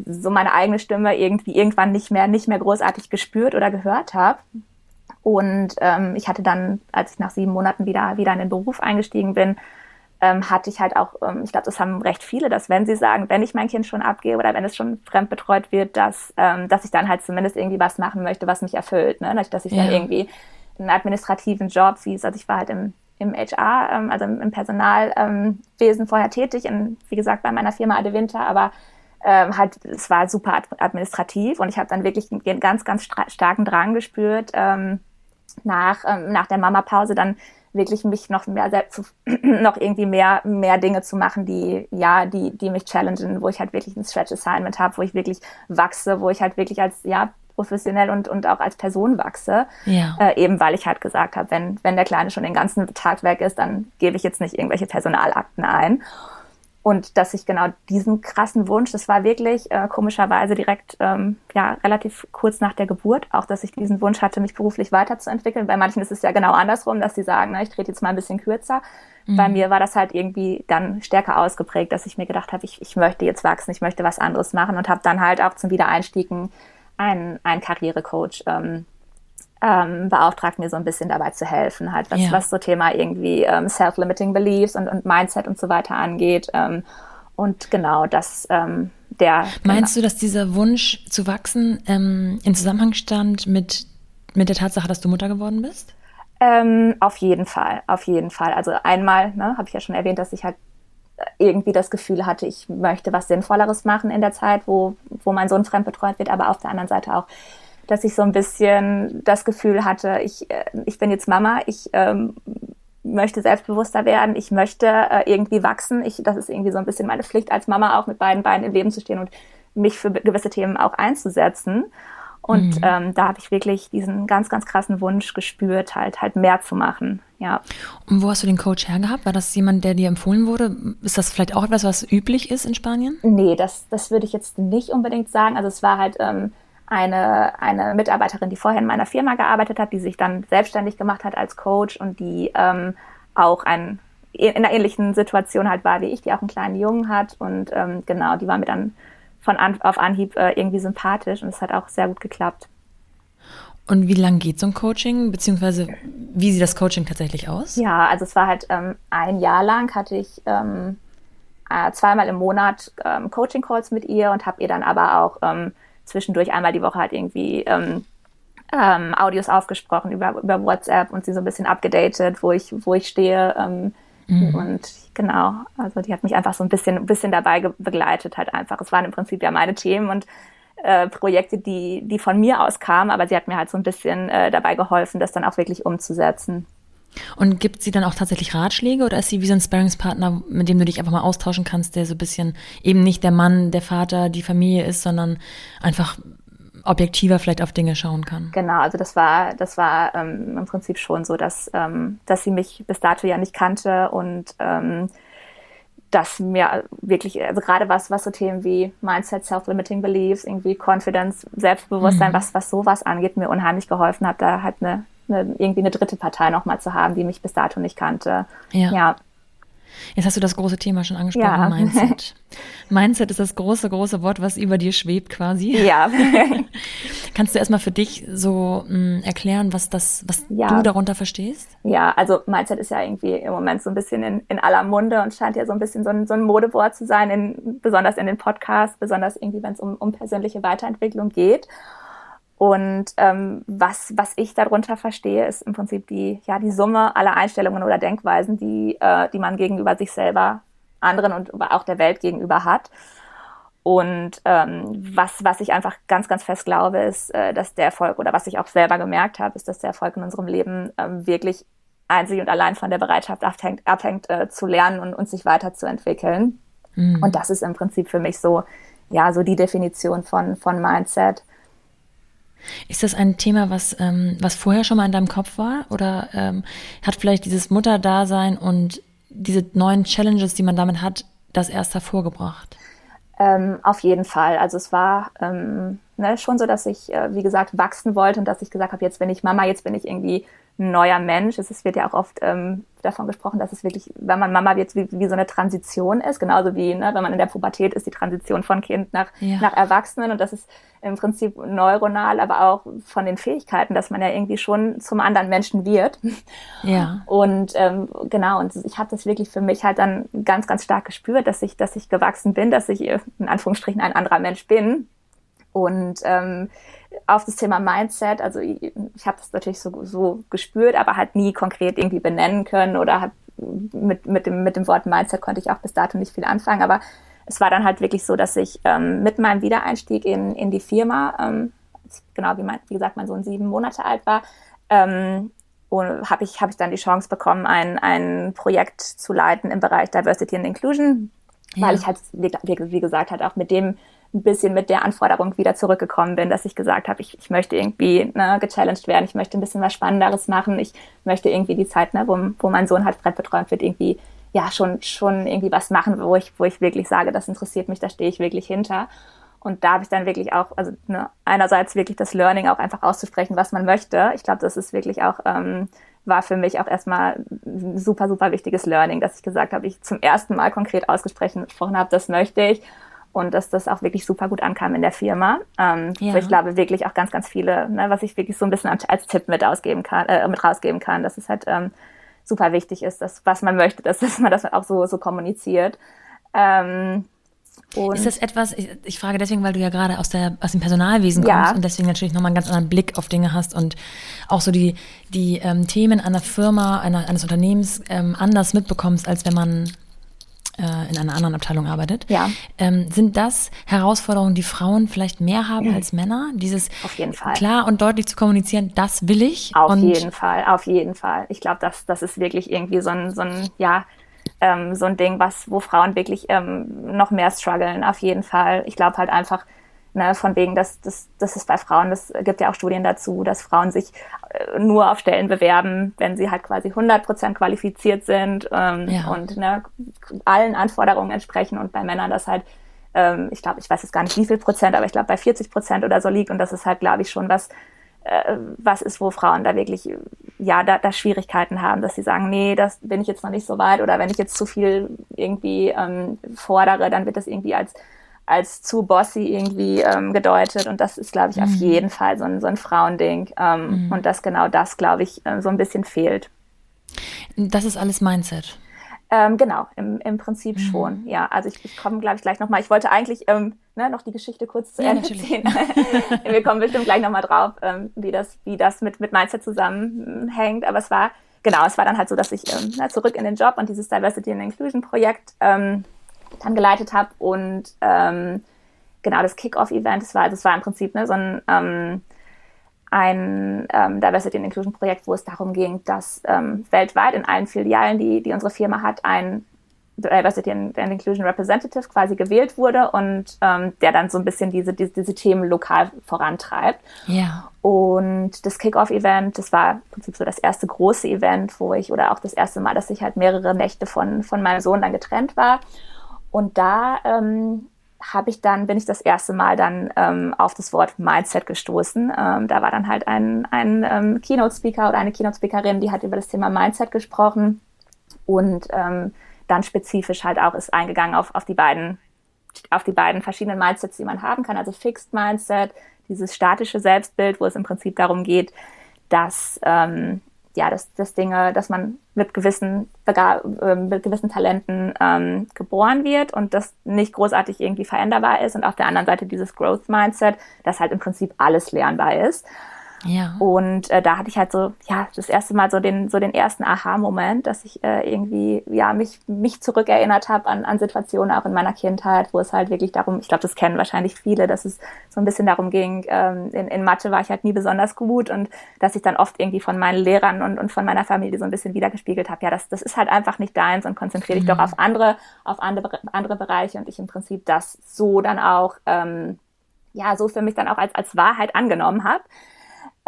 Speaker 2: so meine eigene Stimme irgendwie irgendwann nicht mehr, nicht mehr großartig gespürt oder gehört habe. Und ähm, ich hatte dann, als ich nach sieben Monaten wieder, wieder in den Beruf eingestiegen bin, ähm, hatte ich halt auch, ähm, ich glaube, das haben recht viele, dass wenn sie sagen, wenn ich mein Kind schon abgebe oder wenn es schon fremdbetreut wird, dass, ähm, dass ich dann halt zumindest irgendwie was machen möchte, was mich erfüllt. Ne? Dass ich ja. dann irgendwie einen administrativen Job, wie also ich war halt im, im HR, ähm, also im, Personalwesen vorher tätig, in, wie gesagt, bei meiner Firma Ade Winter, aber ähm, halt, es war super administrativ und ich habe dann wirklich einen ganz, ganz starken Drang gespürt, ähm, nach, ähm, nach der Mama-Pause dann wirklich mich noch mehr selbst noch irgendwie mehr mehr Dinge zu machen, die ja, die die mich challengen, wo ich halt wirklich ein Stretch Assignment habe, wo ich wirklich wachse, wo ich halt wirklich als ja professionell und und auch als Person wachse. Ja. Äh, eben weil ich halt gesagt habe, wenn wenn der Kleine schon den ganzen Tag weg ist, dann gebe ich jetzt nicht irgendwelche Personalakten ein. Und dass ich genau diesen krassen Wunsch, das war wirklich äh, komischerweise direkt ähm, ja relativ kurz nach der Geburt, auch dass ich diesen Wunsch hatte, mich beruflich weiterzuentwickeln. Bei manchen ist es ja genau andersrum, dass sie sagen, na, ich trete jetzt mal ein bisschen kürzer. Mhm. Bei mir war das halt irgendwie dann stärker ausgeprägt, dass ich mir gedacht habe, ich, ich möchte jetzt wachsen, ich möchte was anderes machen und habe dann halt auch zum Wiedereinstieg einen, einen Karrierecoach ähm, ähm, beauftragt, mir so ein bisschen dabei zu helfen, halt, was, ja. was so Thema irgendwie ähm, Self-Limiting Beliefs und, und Mindset und so weiter angeht. Ähm, und genau das, ähm, der.
Speaker 1: Meinst genau. du, dass dieser Wunsch zu wachsen ähm, in Zusammenhang stand mit, mit der Tatsache, dass du Mutter geworden bist?
Speaker 2: Ähm, auf jeden Fall, auf jeden Fall. Also einmal, ne, habe ich ja schon erwähnt, dass ich halt irgendwie das Gefühl hatte, ich möchte was Sinnvolleres machen in der Zeit, wo, wo mein Sohn fremdbetreut wird, aber auf der anderen Seite auch dass ich so ein bisschen das Gefühl hatte, ich, äh, ich bin jetzt Mama, ich ähm, möchte selbstbewusster werden, ich möchte äh, irgendwie wachsen. Ich, das ist irgendwie so ein bisschen meine Pflicht als Mama auch mit beiden Beinen im Leben zu stehen und mich für gewisse Themen auch einzusetzen. Und mhm. ähm, da habe ich wirklich diesen ganz, ganz krassen Wunsch gespürt, halt, halt mehr zu machen. Ja.
Speaker 1: Und wo hast du den Coach hergehabt? War das jemand, der dir empfohlen wurde? Ist das vielleicht auch etwas, was üblich ist in Spanien?
Speaker 2: Nee, das, das würde ich jetzt nicht unbedingt sagen. Also es war halt ähm, eine, eine Mitarbeiterin, die vorher in meiner Firma gearbeitet hat, die sich dann selbstständig gemacht hat als Coach und die ähm, auch ein, in einer ähnlichen Situation halt war wie ich, die auch einen kleinen Jungen hat. Und ähm, genau, die war mir dann von an, auf Anhieb äh, irgendwie sympathisch und es hat auch sehr gut geklappt.
Speaker 1: Und wie lang geht so ein Coaching, beziehungsweise wie sieht das Coaching tatsächlich aus?
Speaker 2: Ja, also es war halt ähm, ein Jahr lang hatte ich ähm, äh, zweimal im Monat ähm, Coaching-Calls mit ihr und habe ihr dann aber auch ähm, zwischendurch einmal die Woche halt irgendwie ähm, ähm, Audios aufgesprochen über, über WhatsApp und sie so ein bisschen abgedatet, wo ich, wo ich stehe. Ähm, mhm. Und genau, also die hat mich einfach so ein bisschen, ein bisschen dabei begleitet, halt einfach. Es waren im Prinzip ja meine Themen und äh, Projekte, die, die von mir aus kamen, aber sie hat mir halt so ein bisschen äh, dabei geholfen, das dann auch wirklich umzusetzen.
Speaker 1: Und gibt sie dann auch tatsächlich Ratschläge oder ist sie wie so ein Sparringspartner, mit dem du dich einfach mal austauschen kannst, der so ein bisschen eben nicht der Mann, der Vater, die Familie ist, sondern einfach objektiver vielleicht auf Dinge schauen kann?
Speaker 2: Genau, also das war, das war ähm, im Prinzip schon so, dass, ähm, dass sie mich bis dato ja nicht kannte und ähm, dass mir wirklich, also gerade was, was so Themen wie Mindset, Self-Limiting Beliefs, irgendwie Confidence, Selbstbewusstsein, mhm. was, was sowas angeht, mir unheimlich geholfen hat, da halt eine eine, irgendwie eine dritte Partei nochmal zu haben, die mich bis dato nicht kannte.
Speaker 1: Ja. ja. Jetzt hast du das große Thema schon angesprochen, ja. Mindset. Mindset ist das große, große Wort, was über dir schwebt quasi.
Speaker 2: Ja.
Speaker 1: Kannst du erstmal für dich so mh, mm, erklären, was das, was ja. du darunter verstehst?
Speaker 2: Ja, also Mindset ist ja irgendwie im Moment so ein bisschen in, in aller Munde und scheint ja so ein bisschen so ein, so ein Modewort zu sein, in, besonders in den Podcasts, besonders irgendwie, wenn es um, um persönliche Weiterentwicklung geht. Und ähm, was, was ich darunter verstehe, ist im Prinzip die, ja, die Summe aller Einstellungen oder Denkweisen, die, äh, die man gegenüber sich selber, anderen und auch der Welt gegenüber hat. Und ähm, was, was ich einfach ganz, ganz fest glaube, ist, äh, dass der Erfolg, oder was ich auch selber gemerkt habe, ist, dass der Erfolg in unserem Leben ähm, wirklich einzig und allein von der Bereitschaft abhängt, abhängt äh, zu lernen und, und sich weiterzuentwickeln. Mhm. Und das ist im Prinzip für mich so, ja, so die Definition von, von Mindset.
Speaker 1: Ist das ein Thema, was, ähm, was vorher schon mal in deinem Kopf war? Oder ähm, hat vielleicht dieses Mutterdasein und diese neuen Challenges, die man damit hat, das erst hervorgebracht?
Speaker 2: Ähm, auf jeden Fall. Also es war ähm, ne, schon so, dass ich, äh, wie gesagt, wachsen wollte und dass ich gesagt habe, jetzt bin ich Mama, jetzt bin ich irgendwie ein neuer Mensch. Es wird ja auch oft ähm, davon gesprochen, dass es wirklich, wenn man Mama wird, wie, wie so eine Transition ist, genauso wie, ne, wenn man in der Pubertät ist, die Transition von Kind nach, ja. nach Erwachsenen und das ist im Prinzip neuronal, aber auch von den Fähigkeiten, dass man ja irgendwie schon zum anderen Menschen wird.
Speaker 1: Ja.
Speaker 2: Und ähm, genau, und ich habe das wirklich für mich halt dann ganz, ganz stark gespürt, dass ich, dass ich gewachsen bin, dass ich in Anführungsstrichen ein anderer Mensch bin. Und ähm, auf das Thema Mindset, also ich, ich habe das natürlich so, so gespürt, aber halt nie konkret irgendwie benennen können oder hat mit, mit, dem, mit dem Wort Mindset konnte ich auch bis dato nicht viel anfangen, aber es war dann halt wirklich so, dass ich ähm, mit meinem Wiedereinstieg in, in die Firma, ähm, genau wie, mein, wie gesagt mein Sohn sieben Monate alt war, ähm, habe ich, hab ich dann die Chance bekommen, ein, ein Projekt zu leiten im Bereich Diversity and Inclusion, ja. weil ich halt, wie, wie gesagt, halt auch mit dem ein bisschen mit der Anforderung wieder zurückgekommen bin, dass ich gesagt habe, ich, ich möchte irgendwie ne, gechallenged werden, ich möchte ein bisschen was Spannenderes machen, ich möchte irgendwie die Zeit, ne, wo, wo mein Sohn halt fremdbetreut wird, irgendwie ja schon schon irgendwie was machen, wo ich wo ich wirklich sage, das interessiert mich, da stehe ich wirklich hinter. Und da habe ich dann wirklich auch, also ne, einerseits wirklich das Learning auch einfach auszusprechen, was man möchte. Ich glaube, das ist wirklich auch, ähm, war für mich auch erstmal ein super, super wichtiges Learning, dass ich gesagt habe, ich zum ersten Mal konkret ausgesprochen habe, das möchte ich. Und dass das auch wirklich super gut ankam in der Firma. Ähm, ja. Ich glaube wirklich auch ganz, ganz viele, ne, was ich wirklich so ein bisschen als Tipp mit ausgeben kann, äh, mit rausgeben kann, dass es halt ähm, super wichtig ist, dass was man möchte, dass, dass man das auch so, so kommuniziert. Ähm,
Speaker 1: ist das etwas, ich, ich, frage deswegen, weil du ja gerade aus, der, aus dem Personalwesen kommst ja. und deswegen natürlich nochmal einen ganz anderen Blick auf Dinge hast und auch so die, die ähm, Themen einer Firma, einer, eines Unternehmens ähm, anders mitbekommst, als wenn man in einer anderen Abteilung arbeitet.
Speaker 2: Ja.
Speaker 1: Ähm, sind das Herausforderungen, die Frauen vielleicht mehr haben mhm. als Männer? Dieses
Speaker 2: auf jeden Fall.
Speaker 1: klar und deutlich zu kommunizieren, das will ich.
Speaker 2: Auf jeden Fall, auf jeden Fall. Ich glaube, das, das ist wirklich irgendwie so ein, so ein ja, ähm, so ein Ding, was, wo Frauen wirklich ähm, noch mehr strugglen, auf jeden Fall. Ich glaube halt einfach, ne, von wegen, dass das, das ist bei Frauen, das gibt ja auch Studien dazu, dass Frauen sich äh, nur auf Stellen bewerben, wenn sie halt quasi 100 Prozent qualifiziert sind ähm, ja. und ne, allen Anforderungen entsprechen und bei Männern das halt ähm, ich glaube, ich weiß jetzt gar nicht wie viel Prozent, aber ich glaube bei 40 Prozent oder so liegt und das ist halt, glaube ich, schon was, äh, was ist, wo Frauen da wirklich, ja, da, da Schwierigkeiten haben, dass sie sagen, nee, das bin ich jetzt noch nicht so weit oder wenn ich jetzt zu viel irgendwie ähm, fordere, dann wird das irgendwie als als zu bossy irgendwie ähm, gedeutet und das ist, glaube ich, mhm. auf jeden Fall so ein, so ein Frauending ähm, mhm. und dass genau das, glaube ich, äh, so ein bisschen fehlt.
Speaker 1: Das ist alles Mindset.
Speaker 2: Ähm, genau, im, im Prinzip mhm. schon. Ja, also ich, ich komme, glaube ich, gleich nochmal. Ich wollte eigentlich ähm, ne, noch die Geschichte kurz zu Ende ziehen. Wir kommen bestimmt gleich nochmal drauf, ähm, wie das, wie das mit, mit Mindset zusammenhängt. Aber es war, genau, es war dann halt so, dass ich ähm, na, zurück in den Job und dieses Diversity and Inclusion Projekt ähm, dann geleitet habe und ähm, genau das Kick-Off-Event, das war, das war im Prinzip ne, so ein ähm, ein ähm, Diversity and Inclusion Projekt, wo es darum ging, dass ähm, weltweit in allen Filialen, die, die unsere Firma hat, ein Diversity and, Inclusion Representative quasi gewählt wurde und ähm, der dann so ein bisschen diese, diese, diese Themen lokal vorantreibt.
Speaker 1: Ja.
Speaker 2: Und das Kick-Off-Event, das war im Prinzip so das erste große Event, wo ich, oder auch das erste Mal, dass ich halt mehrere Nächte von, von meinem Sohn dann getrennt war. Und da ähm, habe ich dann, bin ich das erste Mal dann ähm, auf das Wort Mindset gestoßen. Ähm, da war dann halt ein, ein ähm, Keynote-Speaker oder eine Keynote-Speakerin, die hat über das Thema Mindset gesprochen und ähm, dann spezifisch halt auch ist eingegangen auf, auf die beiden auf die beiden verschiedenen Mindsets, die man haben kann. Also Fixed Mindset, dieses statische Selbstbild, wo es im Prinzip darum geht, dass ähm, ja, dass, dass Dinge, dass man mit gewissen, äh, mit gewissen Talenten ähm, geboren wird und das nicht großartig irgendwie veränderbar ist. Und auf der anderen Seite dieses Growth Mindset, dass halt im Prinzip alles lernbar ist.
Speaker 1: Ja.
Speaker 2: Und äh, da hatte ich halt so, ja, das erste Mal so den, so den ersten Aha-Moment, dass ich äh, irgendwie, ja, mich, mich zurückerinnert habe an, an Situationen auch in meiner Kindheit, wo es halt wirklich darum, ich glaube, das kennen wahrscheinlich viele, dass es so ein bisschen darum ging, ähm, in, in Mathe war ich halt nie besonders gut und dass ich dann oft irgendwie von meinen Lehrern und, und von meiner Familie so ein bisschen wiedergespiegelt habe, ja, das, das ist halt einfach nicht deins und konzentriere dich mhm. doch auf andere, auf andere, andere Bereiche und ich im Prinzip das so dann auch, ähm, ja, so für mich dann auch als, als Wahrheit angenommen habe.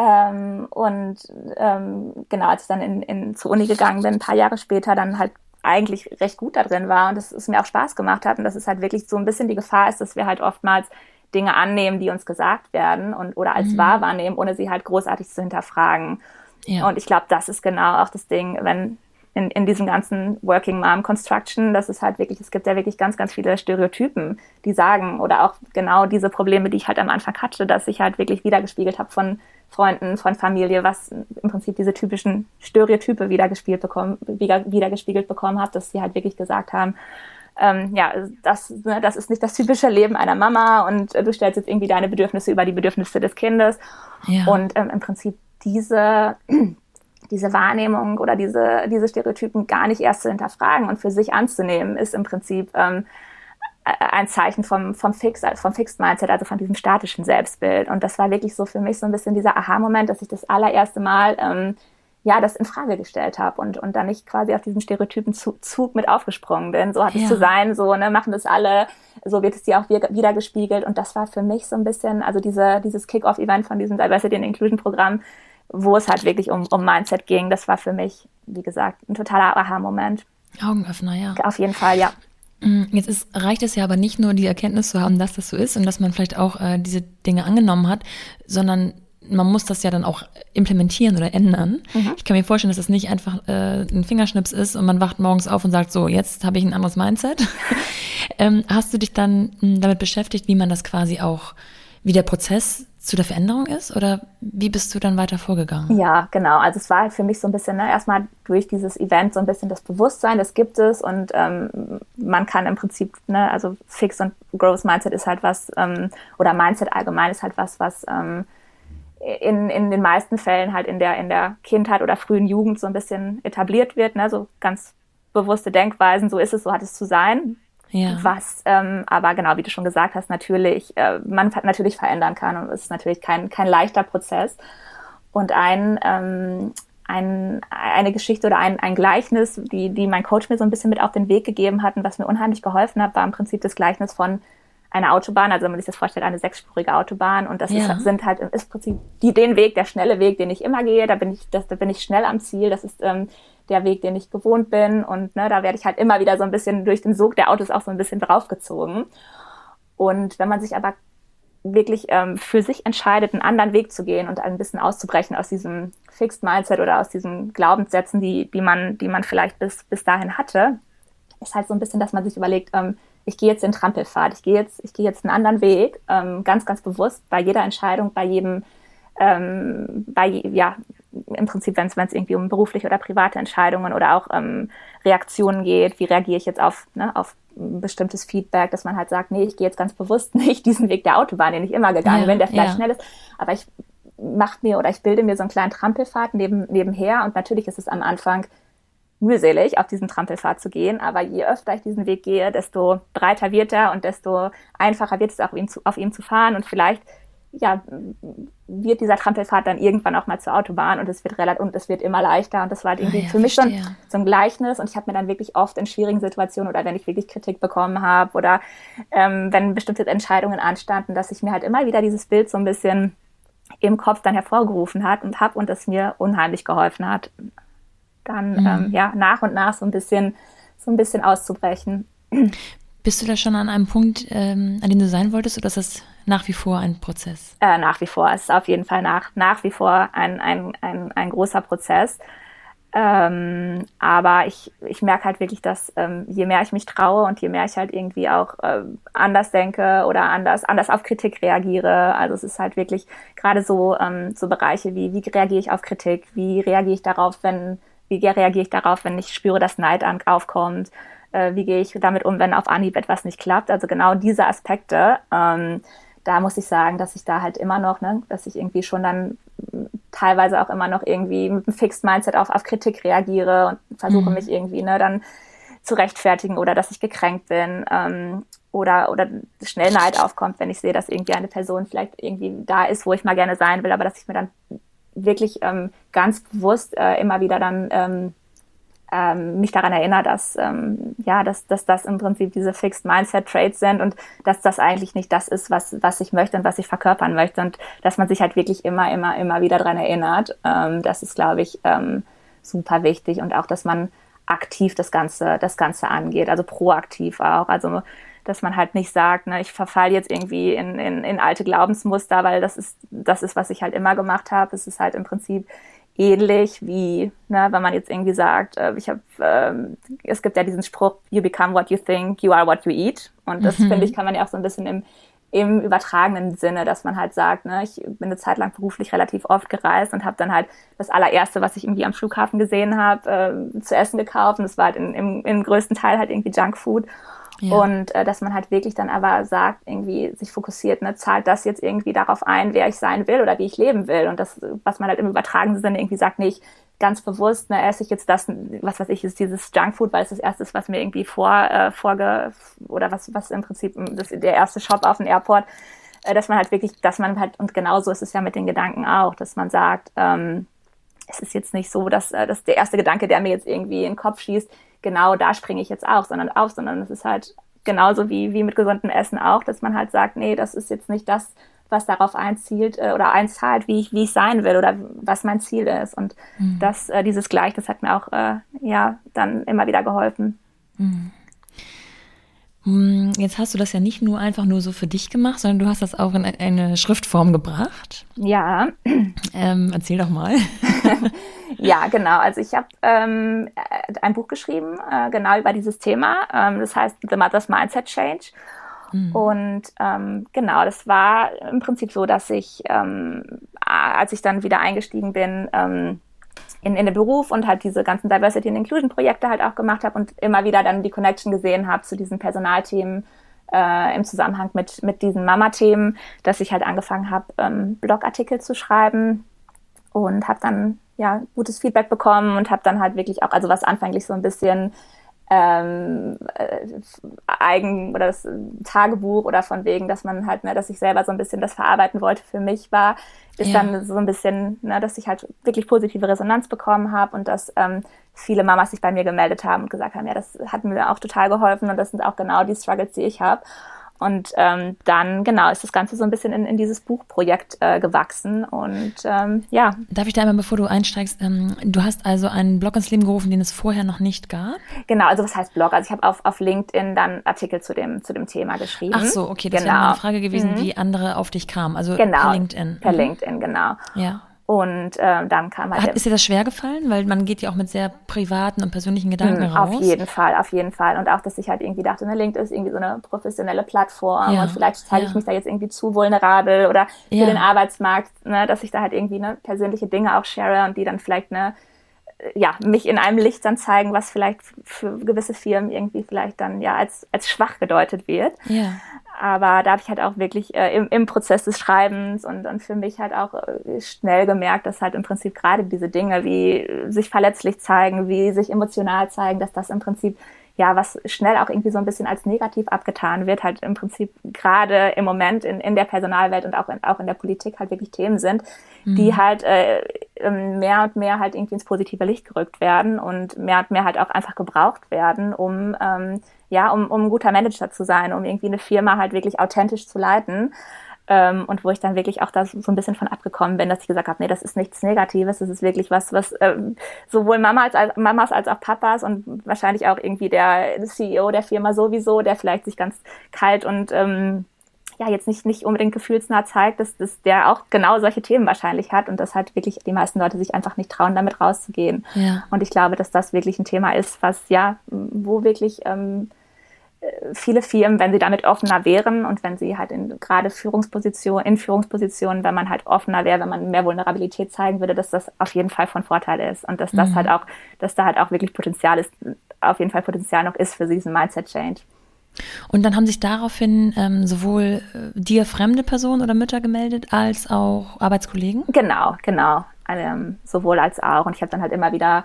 Speaker 2: Ähm, und ähm, genau, als ich dann in, in, zur Uni gegangen bin, ein paar Jahre später, dann halt eigentlich recht gut da drin war und dass es mir auch Spaß gemacht hat und dass es halt wirklich so ein bisschen die Gefahr ist, dass wir halt oftmals Dinge annehmen, die uns gesagt werden und oder als mhm. wahr wahrnehmen, ohne sie halt großartig zu hinterfragen. Ja. Und ich glaube, das ist genau auch das Ding, wenn in, in diesem ganzen Working Mom Construction, das ist halt wirklich, es gibt ja wirklich ganz, ganz viele Stereotypen, die sagen, oder auch genau diese Probleme, die ich halt am Anfang hatte, dass ich halt wirklich wiedergespiegelt habe von Freunden, von Familie, was im Prinzip diese typischen Stereotype wiedergespiegelt bekommen, wieder, wiedergespiegelt bekommen habe, dass sie halt wirklich gesagt haben, ähm, ja, das, ne, das ist nicht das typische Leben einer Mama und äh, du stellst jetzt irgendwie deine Bedürfnisse über die Bedürfnisse des Kindes. Ja. Und ähm, im Prinzip diese, diese Wahrnehmung oder diese, diese Stereotypen gar nicht erst zu hinterfragen und für sich anzunehmen, ist im Prinzip ähm, ein Zeichen vom, vom, Fix, vom Fixed Mindset, also von diesem statischen Selbstbild. Und das war wirklich so für mich so ein bisschen dieser Aha-Moment, dass ich das allererste Mal ähm, ja, das in Frage gestellt habe und, und dann nicht quasi auf diesen stereotypen Zug mit aufgesprungen bin. So hat ja. es zu sein, so, ne, machen das alle, so wird es dir auch wieder gespiegelt. Und das war für mich so ein bisschen, also diese, dieses Kick-Off-Event von diesem Diversity and Inclusion-Programm, wo es halt wirklich um, um Mindset ging, das war für mich, wie gesagt, ein totaler Aha-Moment.
Speaker 1: Augenöffner, ja.
Speaker 2: Auf jeden Fall, ja.
Speaker 1: Mm, jetzt ist, reicht es ja aber nicht nur, die Erkenntnis zu haben, dass das so ist und dass man vielleicht auch äh, diese Dinge angenommen hat, sondern man muss das ja dann auch implementieren oder ändern. Mhm. Ich kann mir vorstellen, dass es das nicht einfach äh, ein Fingerschnips ist und man wacht morgens auf und sagt, so, jetzt habe ich ein anderes Mindset. ähm, hast du dich dann hm, damit beschäftigt, wie man das quasi auch, wie der Prozess zu der Veränderung ist oder wie bist du dann weiter vorgegangen?
Speaker 2: Ja, genau. Also es war halt für mich so ein bisschen, ne, erstmal durch dieses Event so ein bisschen das Bewusstsein, das gibt es und ähm, man kann im Prinzip, ne, also Fix und Growth Mindset ist halt was, ähm, oder Mindset allgemein ist halt was, was ähm, in, in den meisten Fällen halt in der, in der Kindheit oder frühen Jugend so ein bisschen etabliert wird, ne, so ganz bewusste Denkweisen, so ist es, so hat es zu sein. Ja. Was ähm, aber genau, wie du schon gesagt hast, natürlich, äh, man natürlich verändern kann und es ist natürlich kein, kein leichter Prozess. Und ein, ähm, ein, eine Geschichte oder ein, ein Gleichnis, die, die mein Coach mir so ein bisschen mit auf den Weg gegeben hat und was mir unheimlich geholfen hat, war im Prinzip das Gleichnis von einer Autobahn, also wenn man sich das vorstellt, eine sechsspurige Autobahn und das ja. ist, sind halt im Prinzip die, den Weg, der schnelle Weg, den ich immer gehe, da bin ich, das, da bin ich schnell am Ziel, das ist ähm, der Weg, den ich gewohnt bin. Und ne, da werde ich halt immer wieder so ein bisschen durch den Sog der Autos auch so ein bisschen draufgezogen. Und wenn man sich aber wirklich ähm, für sich entscheidet, einen anderen Weg zu gehen und ein bisschen auszubrechen aus diesem Fixed Mindset oder aus diesen Glaubenssätzen, die, die man, die man vielleicht bis, bis dahin hatte, ist halt so ein bisschen, dass man sich überlegt, ähm, ich gehe jetzt den Trampelpfad, ich gehe jetzt, ich gehe jetzt einen anderen Weg, ähm, ganz, ganz bewusst bei jeder Entscheidung, bei jedem, ähm, bei, ja, im Prinzip, wenn es irgendwie um berufliche oder private Entscheidungen oder auch ähm, Reaktionen geht, wie reagiere ich jetzt auf, ne, auf bestimmtes Feedback, dass man halt sagt, nee, ich gehe jetzt ganz bewusst nicht diesen Weg der Autobahn, den ich immer gegangen ja, bin, der vielleicht ja. schnell ist, aber ich mache mir oder ich bilde mir so einen kleinen Trampelpfad neben, nebenher. Und natürlich ist es am Anfang mühselig, auf diesen Trampelpfad zu gehen, aber je öfter ich diesen Weg gehe, desto breiter wird er und desto einfacher wird es auch, ihm zu, auf ihm zu fahren. Und vielleicht ja, wird dieser Trampelpfad dann irgendwann auch mal zur Autobahn und es wird relativ und es wird immer leichter. Und das war halt irgendwie ah, ja, für mich schon so ein Gleichnis. Und ich habe mir dann wirklich oft in schwierigen Situationen oder wenn ich wirklich Kritik bekommen habe oder ähm, wenn bestimmte Entscheidungen anstanden, dass ich mir halt immer wieder dieses Bild so ein bisschen im Kopf dann hervorgerufen hat und habe und es mir unheimlich geholfen hat, dann mhm. ähm, ja nach und nach so ein bisschen so ein bisschen auszubrechen.
Speaker 1: Bist du da schon an einem Punkt, ähm, an dem du sein wolltest, oder ist das nach wie vor ein Prozess?
Speaker 2: Äh, nach wie vor. Es ist auf jeden Fall nach, nach wie vor ein, ein, ein, ein großer Prozess. Ähm, aber ich, ich merke halt wirklich, dass ähm, je mehr ich mich traue und je mehr ich halt irgendwie auch äh, anders denke oder anders, anders auf Kritik reagiere, also es ist halt wirklich gerade so, ähm, so Bereiche wie, wie reagiere ich auf Kritik, wie reagiere ich darauf, wenn, wie reagiere ich darauf, wenn ich spüre, dass Neid aufkommt, äh, wie gehe ich damit um, wenn auf Anhieb etwas nicht klappt. Also genau diese Aspekte, ähm, da muss ich sagen, dass ich da halt immer noch, ne, dass ich irgendwie schon dann teilweise auch immer noch irgendwie mit einem Fixed Mindset auf, auf Kritik reagiere und versuche mhm. mich irgendwie ne, dann zu rechtfertigen oder dass ich gekränkt bin ähm, oder, oder schnell Neid aufkommt, wenn ich sehe, dass irgendwie eine Person vielleicht irgendwie da ist, wo ich mal gerne sein will, aber dass ich mir dann wirklich ähm, ganz bewusst äh, immer wieder dann ähm, ähm, mich daran erinnere, dass, ähm, ja, dass, dass das im Prinzip diese Fixed Mindset Traits sind und dass das eigentlich nicht das ist, was, was ich möchte und was ich verkörpern möchte und dass man sich halt wirklich immer, immer, immer wieder daran erinnert. Ähm, das ist, glaube ich, ähm, super wichtig und auch, dass man aktiv das Ganze, das Ganze angeht, also proaktiv auch. Also dass man halt nicht sagt, ne, ich verfalle jetzt irgendwie in, in, in alte Glaubensmuster, weil das ist, das ist, was ich halt immer gemacht habe. Es ist halt im Prinzip ähnlich wie, ne, wenn man jetzt irgendwie sagt, äh, ich habe, äh, es gibt ja diesen Spruch, you become what you think, you are what you eat. Und das mhm. finde ich, kann man ja auch so ein bisschen im, im übertragenen Sinne, dass man halt sagt, ne, ich bin eine Zeit lang beruflich relativ oft gereist und habe dann halt das allererste, was ich irgendwie am Flughafen gesehen habe, äh, zu essen gekauft. Und das war halt in, im, im größten Teil halt irgendwie Junkfood. Und äh, dass man halt wirklich dann aber sagt, irgendwie sich fokussiert, ne, zahlt das jetzt irgendwie darauf ein, wer ich sein will oder wie ich leben will. Und das, was man halt im übertragenen Sinne irgendwie sagt, nee, ich ganz bewusst, ne, esse ich jetzt das, was weiß ich, ist dieses Junkfood, weil es das erste ist, was mir irgendwie vor, äh, vorge, oder was, was im Prinzip das, der erste Shop auf dem Airport, äh, dass man halt wirklich, dass man halt, und genauso ist es ja mit den Gedanken auch, dass man sagt, ähm, es ist jetzt nicht so, dass, äh, dass der erste Gedanke, der mir jetzt irgendwie in den Kopf schießt, genau da springe ich jetzt auch, sondern auf, sondern es ist halt genauso wie, wie mit gesundem Essen auch, dass man halt sagt, nee, das ist jetzt nicht das, was darauf einzielt äh, oder einzahlt, wie ich, wie ich sein will oder was mein Ziel ist. Und mhm. das, äh, dieses Gleich, das hat mir auch äh, ja dann immer wieder geholfen. Mhm.
Speaker 1: Hm, jetzt hast du das ja nicht nur einfach nur so für dich gemacht, sondern du hast das auch in eine Schriftform gebracht.
Speaker 2: Ja.
Speaker 1: Ähm, erzähl doch mal.
Speaker 2: ja, genau. Also ich habe ähm, ein Buch geschrieben, äh, genau über dieses Thema. Ähm, das heißt The Mother's Mindset Change. Mhm. Und ähm, genau, das war im Prinzip so, dass ich, ähm, als ich dann wieder eingestiegen bin, ähm, in, in den Beruf und halt diese ganzen Diversity and Inclusion Projekte halt auch gemacht habe und immer wieder dann die Connection gesehen habe zu diesen Personalthemen äh, im Zusammenhang mit, mit diesen Mama-Themen, dass ich halt angefangen habe, ähm, Blogartikel zu schreiben und habe dann ja gutes Feedback bekommen und habe dann halt wirklich auch, also was anfänglich so ein bisschen ähm, äh, Eigen oder das Tagebuch oder von wegen, dass man halt, ne, dass ich selber so ein bisschen das verarbeiten wollte für mich war, ist ja. dann so ein bisschen, ne, dass ich halt wirklich positive Resonanz bekommen habe und dass ähm, viele Mamas sich bei mir gemeldet haben und gesagt haben, ja, das hat mir auch total geholfen und das sind auch genau die Struggles, die ich habe. Und ähm, dann, genau, ist das Ganze so ein bisschen in, in dieses Buchprojekt äh, gewachsen. Und ähm, ja.
Speaker 1: Darf ich da einmal, bevor du einsteigst, ähm, du hast also einen Blog ins Leben gerufen, den es vorher noch nicht gab?
Speaker 2: Genau, also was heißt Blog? Also ich habe auf, auf LinkedIn dann Artikel zu dem, zu dem Thema geschrieben.
Speaker 1: Ach so, okay, das genau. wäre eine Frage gewesen, mhm. wie andere auf dich kamen. Also
Speaker 2: genau,
Speaker 1: per LinkedIn.
Speaker 2: Per mhm. LinkedIn, genau.
Speaker 1: Ja.
Speaker 2: Und äh, dann kam halt.
Speaker 1: Hat, ist dir das schwer gefallen? Weil man geht ja auch mit sehr privaten und persönlichen Gedanken
Speaker 2: mh, raus. Auf jeden Fall, auf jeden Fall. Und auch, dass ich halt irgendwie dachte, ne, LinkedIn ist irgendwie so eine professionelle Plattform ja. und vielleicht zeige ja. ich mich da jetzt irgendwie zu vulnerabel oder für ja. den Arbeitsmarkt, ne, dass ich da halt irgendwie ne, persönliche Dinge auch share und die dann vielleicht ne, ja, mich in einem Licht dann zeigen, was vielleicht für gewisse Firmen irgendwie vielleicht dann ja als, als schwach gedeutet wird.
Speaker 1: Ja.
Speaker 2: Aber da habe ich halt auch wirklich äh, im, im Prozess des Schreibens und dann für mich halt auch äh, schnell gemerkt, dass halt im Prinzip gerade diese Dinge wie sich verletzlich zeigen, wie sich emotional zeigen, dass das im Prinzip ja, was schnell auch irgendwie so ein bisschen als negativ abgetan wird, halt im Prinzip gerade im Moment in, in der Personalwelt und auch in, auch in der Politik halt wirklich Themen sind, mhm. die halt äh, ähm, mehr und mehr halt irgendwie ins positive Licht gerückt werden und mehr und mehr halt auch einfach gebraucht werden, um ähm, ja, um, um ein guter Manager zu sein, um irgendwie eine Firma halt wirklich authentisch zu leiten. Ähm, und wo ich dann wirklich auch da so ein bisschen von abgekommen bin, dass ich gesagt habe, nee, das ist nichts Negatives, das ist wirklich was, was ähm, sowohl Mamas als, Mamas als auch Papas und wahrscheinlich auch irgendwie der CEO der Firma sowieso, der vielleicht sich ganz kalt und ähm, ja jetzt nicht, nicht unbedingt gefühlsnah zeigt, dass, dass der auch genau solche Themen wahrscheinlich hat und dass halt wirklich die meisten Leute sich einfach nicht trauen, damit rauszugehen.
Speaker 1: Ja.
Speaker 2: Und ich glaube, dass das wirklich ein Thema ist, was ja, wo wirklich ähm, viele Firmen, wenn sie damit offener wären und wenn sie halt in gerade Führungspositionen, in Führungspositionen, wenn man halt offener wäre, wenn man mehr Vulnerabilität zeigen würde, dass das auf jeden Fall von Vorteil ist und dass das mhm. halt auch, dass da halt auch wirklich Potenzial ist, auf jeden Fall Potenzial noch ist für diesen Mindset Change.
Speaker 1: Und dann haben sich daraufhin ähm, sowohl äh, dir fremde Personen oder Mütter gemeldet, als auch Arbeitskollegen?
Speaker 2: Genau, genau. Ähm, sowohl als auch. Und ich habe dann halt immer wieder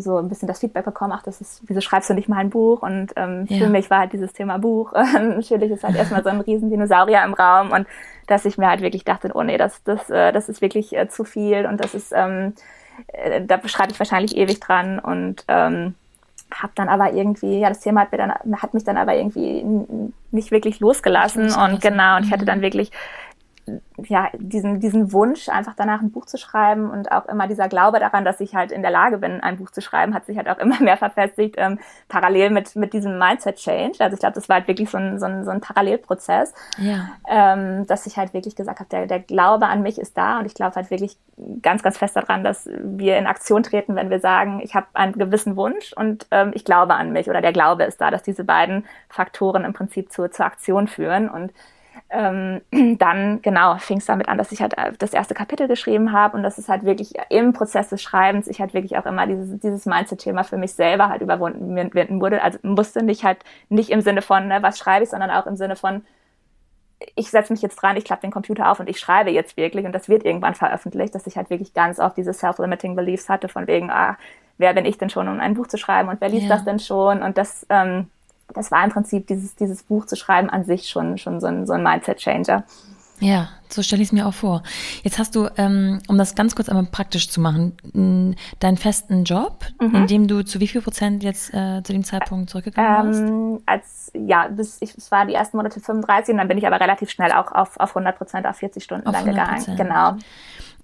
Speaker 2: so ein bisschen das Feedback bekommen, ach, das ist, wieso schreibst du nicht mal ein Buch? Und ähm, ja. für mich war halt dieses Thema Buch, natürlich ist halt erstmal so ein riesen Dinosaurier im Raum und dass ich mir halt wirklich dachte, oh nee, das, das, äh, das ist wirklich äh, zu viel und das ist, ähm, äh, da schreibe ich wahrscheinlich ewig dran und ähm, habe dann aber irgendwie, ja, das Thema hat, mir dann, hat mich dann aber irgendwie nicht wirklich losgelassen, und genau, und ich hatte dann mhm. wirklich ja, diesen, diesen Wunsch, einfach danach ein Buch zu schreiben und auch immer dieser Glaube daran, dass ich halt in der Lage bin, ein Buch zu schreiben, hat sich halt auch immer mehr verfestigt, ähm, parallel mit, mit diesem Mindset-Change. Also ich glaube, das war halt wirklich so ein, so ein, so ein Parallelprozess,
Speaker 1: ja.
Speaker 2: ähm, dass ich halt wirklich gesagt habe, der, der Glaube an mich ist da und ich glaube halt wirklich ganz, ganz fest daran, dass wir in Aktion treten, wenn wir sagen, ich habe einen gewissen Wunsch und ähm, ich glaube an mich oder der Glaube ist da, dass diese beiden Faktoren im Prinzip zur, zur Aktion führen und ähm, dann genau fing es damit an, dass ich halt äh, das erste Kapitel geschrieben habe und das ist halt wirklich im Prozess des Schreibens ich halt wirklich auch immer dieses, dieses Mindset-Thema für mich selber halt überwunden wurde. Also musste nicht halt nicht im Sinne von, ne, was schreibe ich, sondern auch im Sinne von, ich setze mich jetzt dran, ich klappe den Computer auf und ich schreibe jetzt wirklich und das wird irgendwann veröffentlicht, dass ich halt wirklich ganz oft diese self-limiting Beliefs hatte von wegen, ah, wer bin ich denn schon, um ein Buch zu schreiben und wer liest ja. das denn schon und das ähm, das war im Prinzip dieses, dieses Buch zu schreiben an sich schon, schon so ein, so ein Mindset-Changer.
Speaker 1: Ja, so stelle ich es mir auch vor. Jetzt hast du, ähm, um das ganz kurz einmal praktisch zu machen, deinen festen Job, mhm. in dem du zu wie viel Prozent jetzt äh, zu dem Zeitpunkt zurückgegangen
Speaker 2: ähm, bist? Als, ja, bis ich, es war die ersten Monate 35 und dann bin ich aber relativ schnell auch auf, auf 100 Prozent, auf 40 Stunden auf dann gegangen. Genau.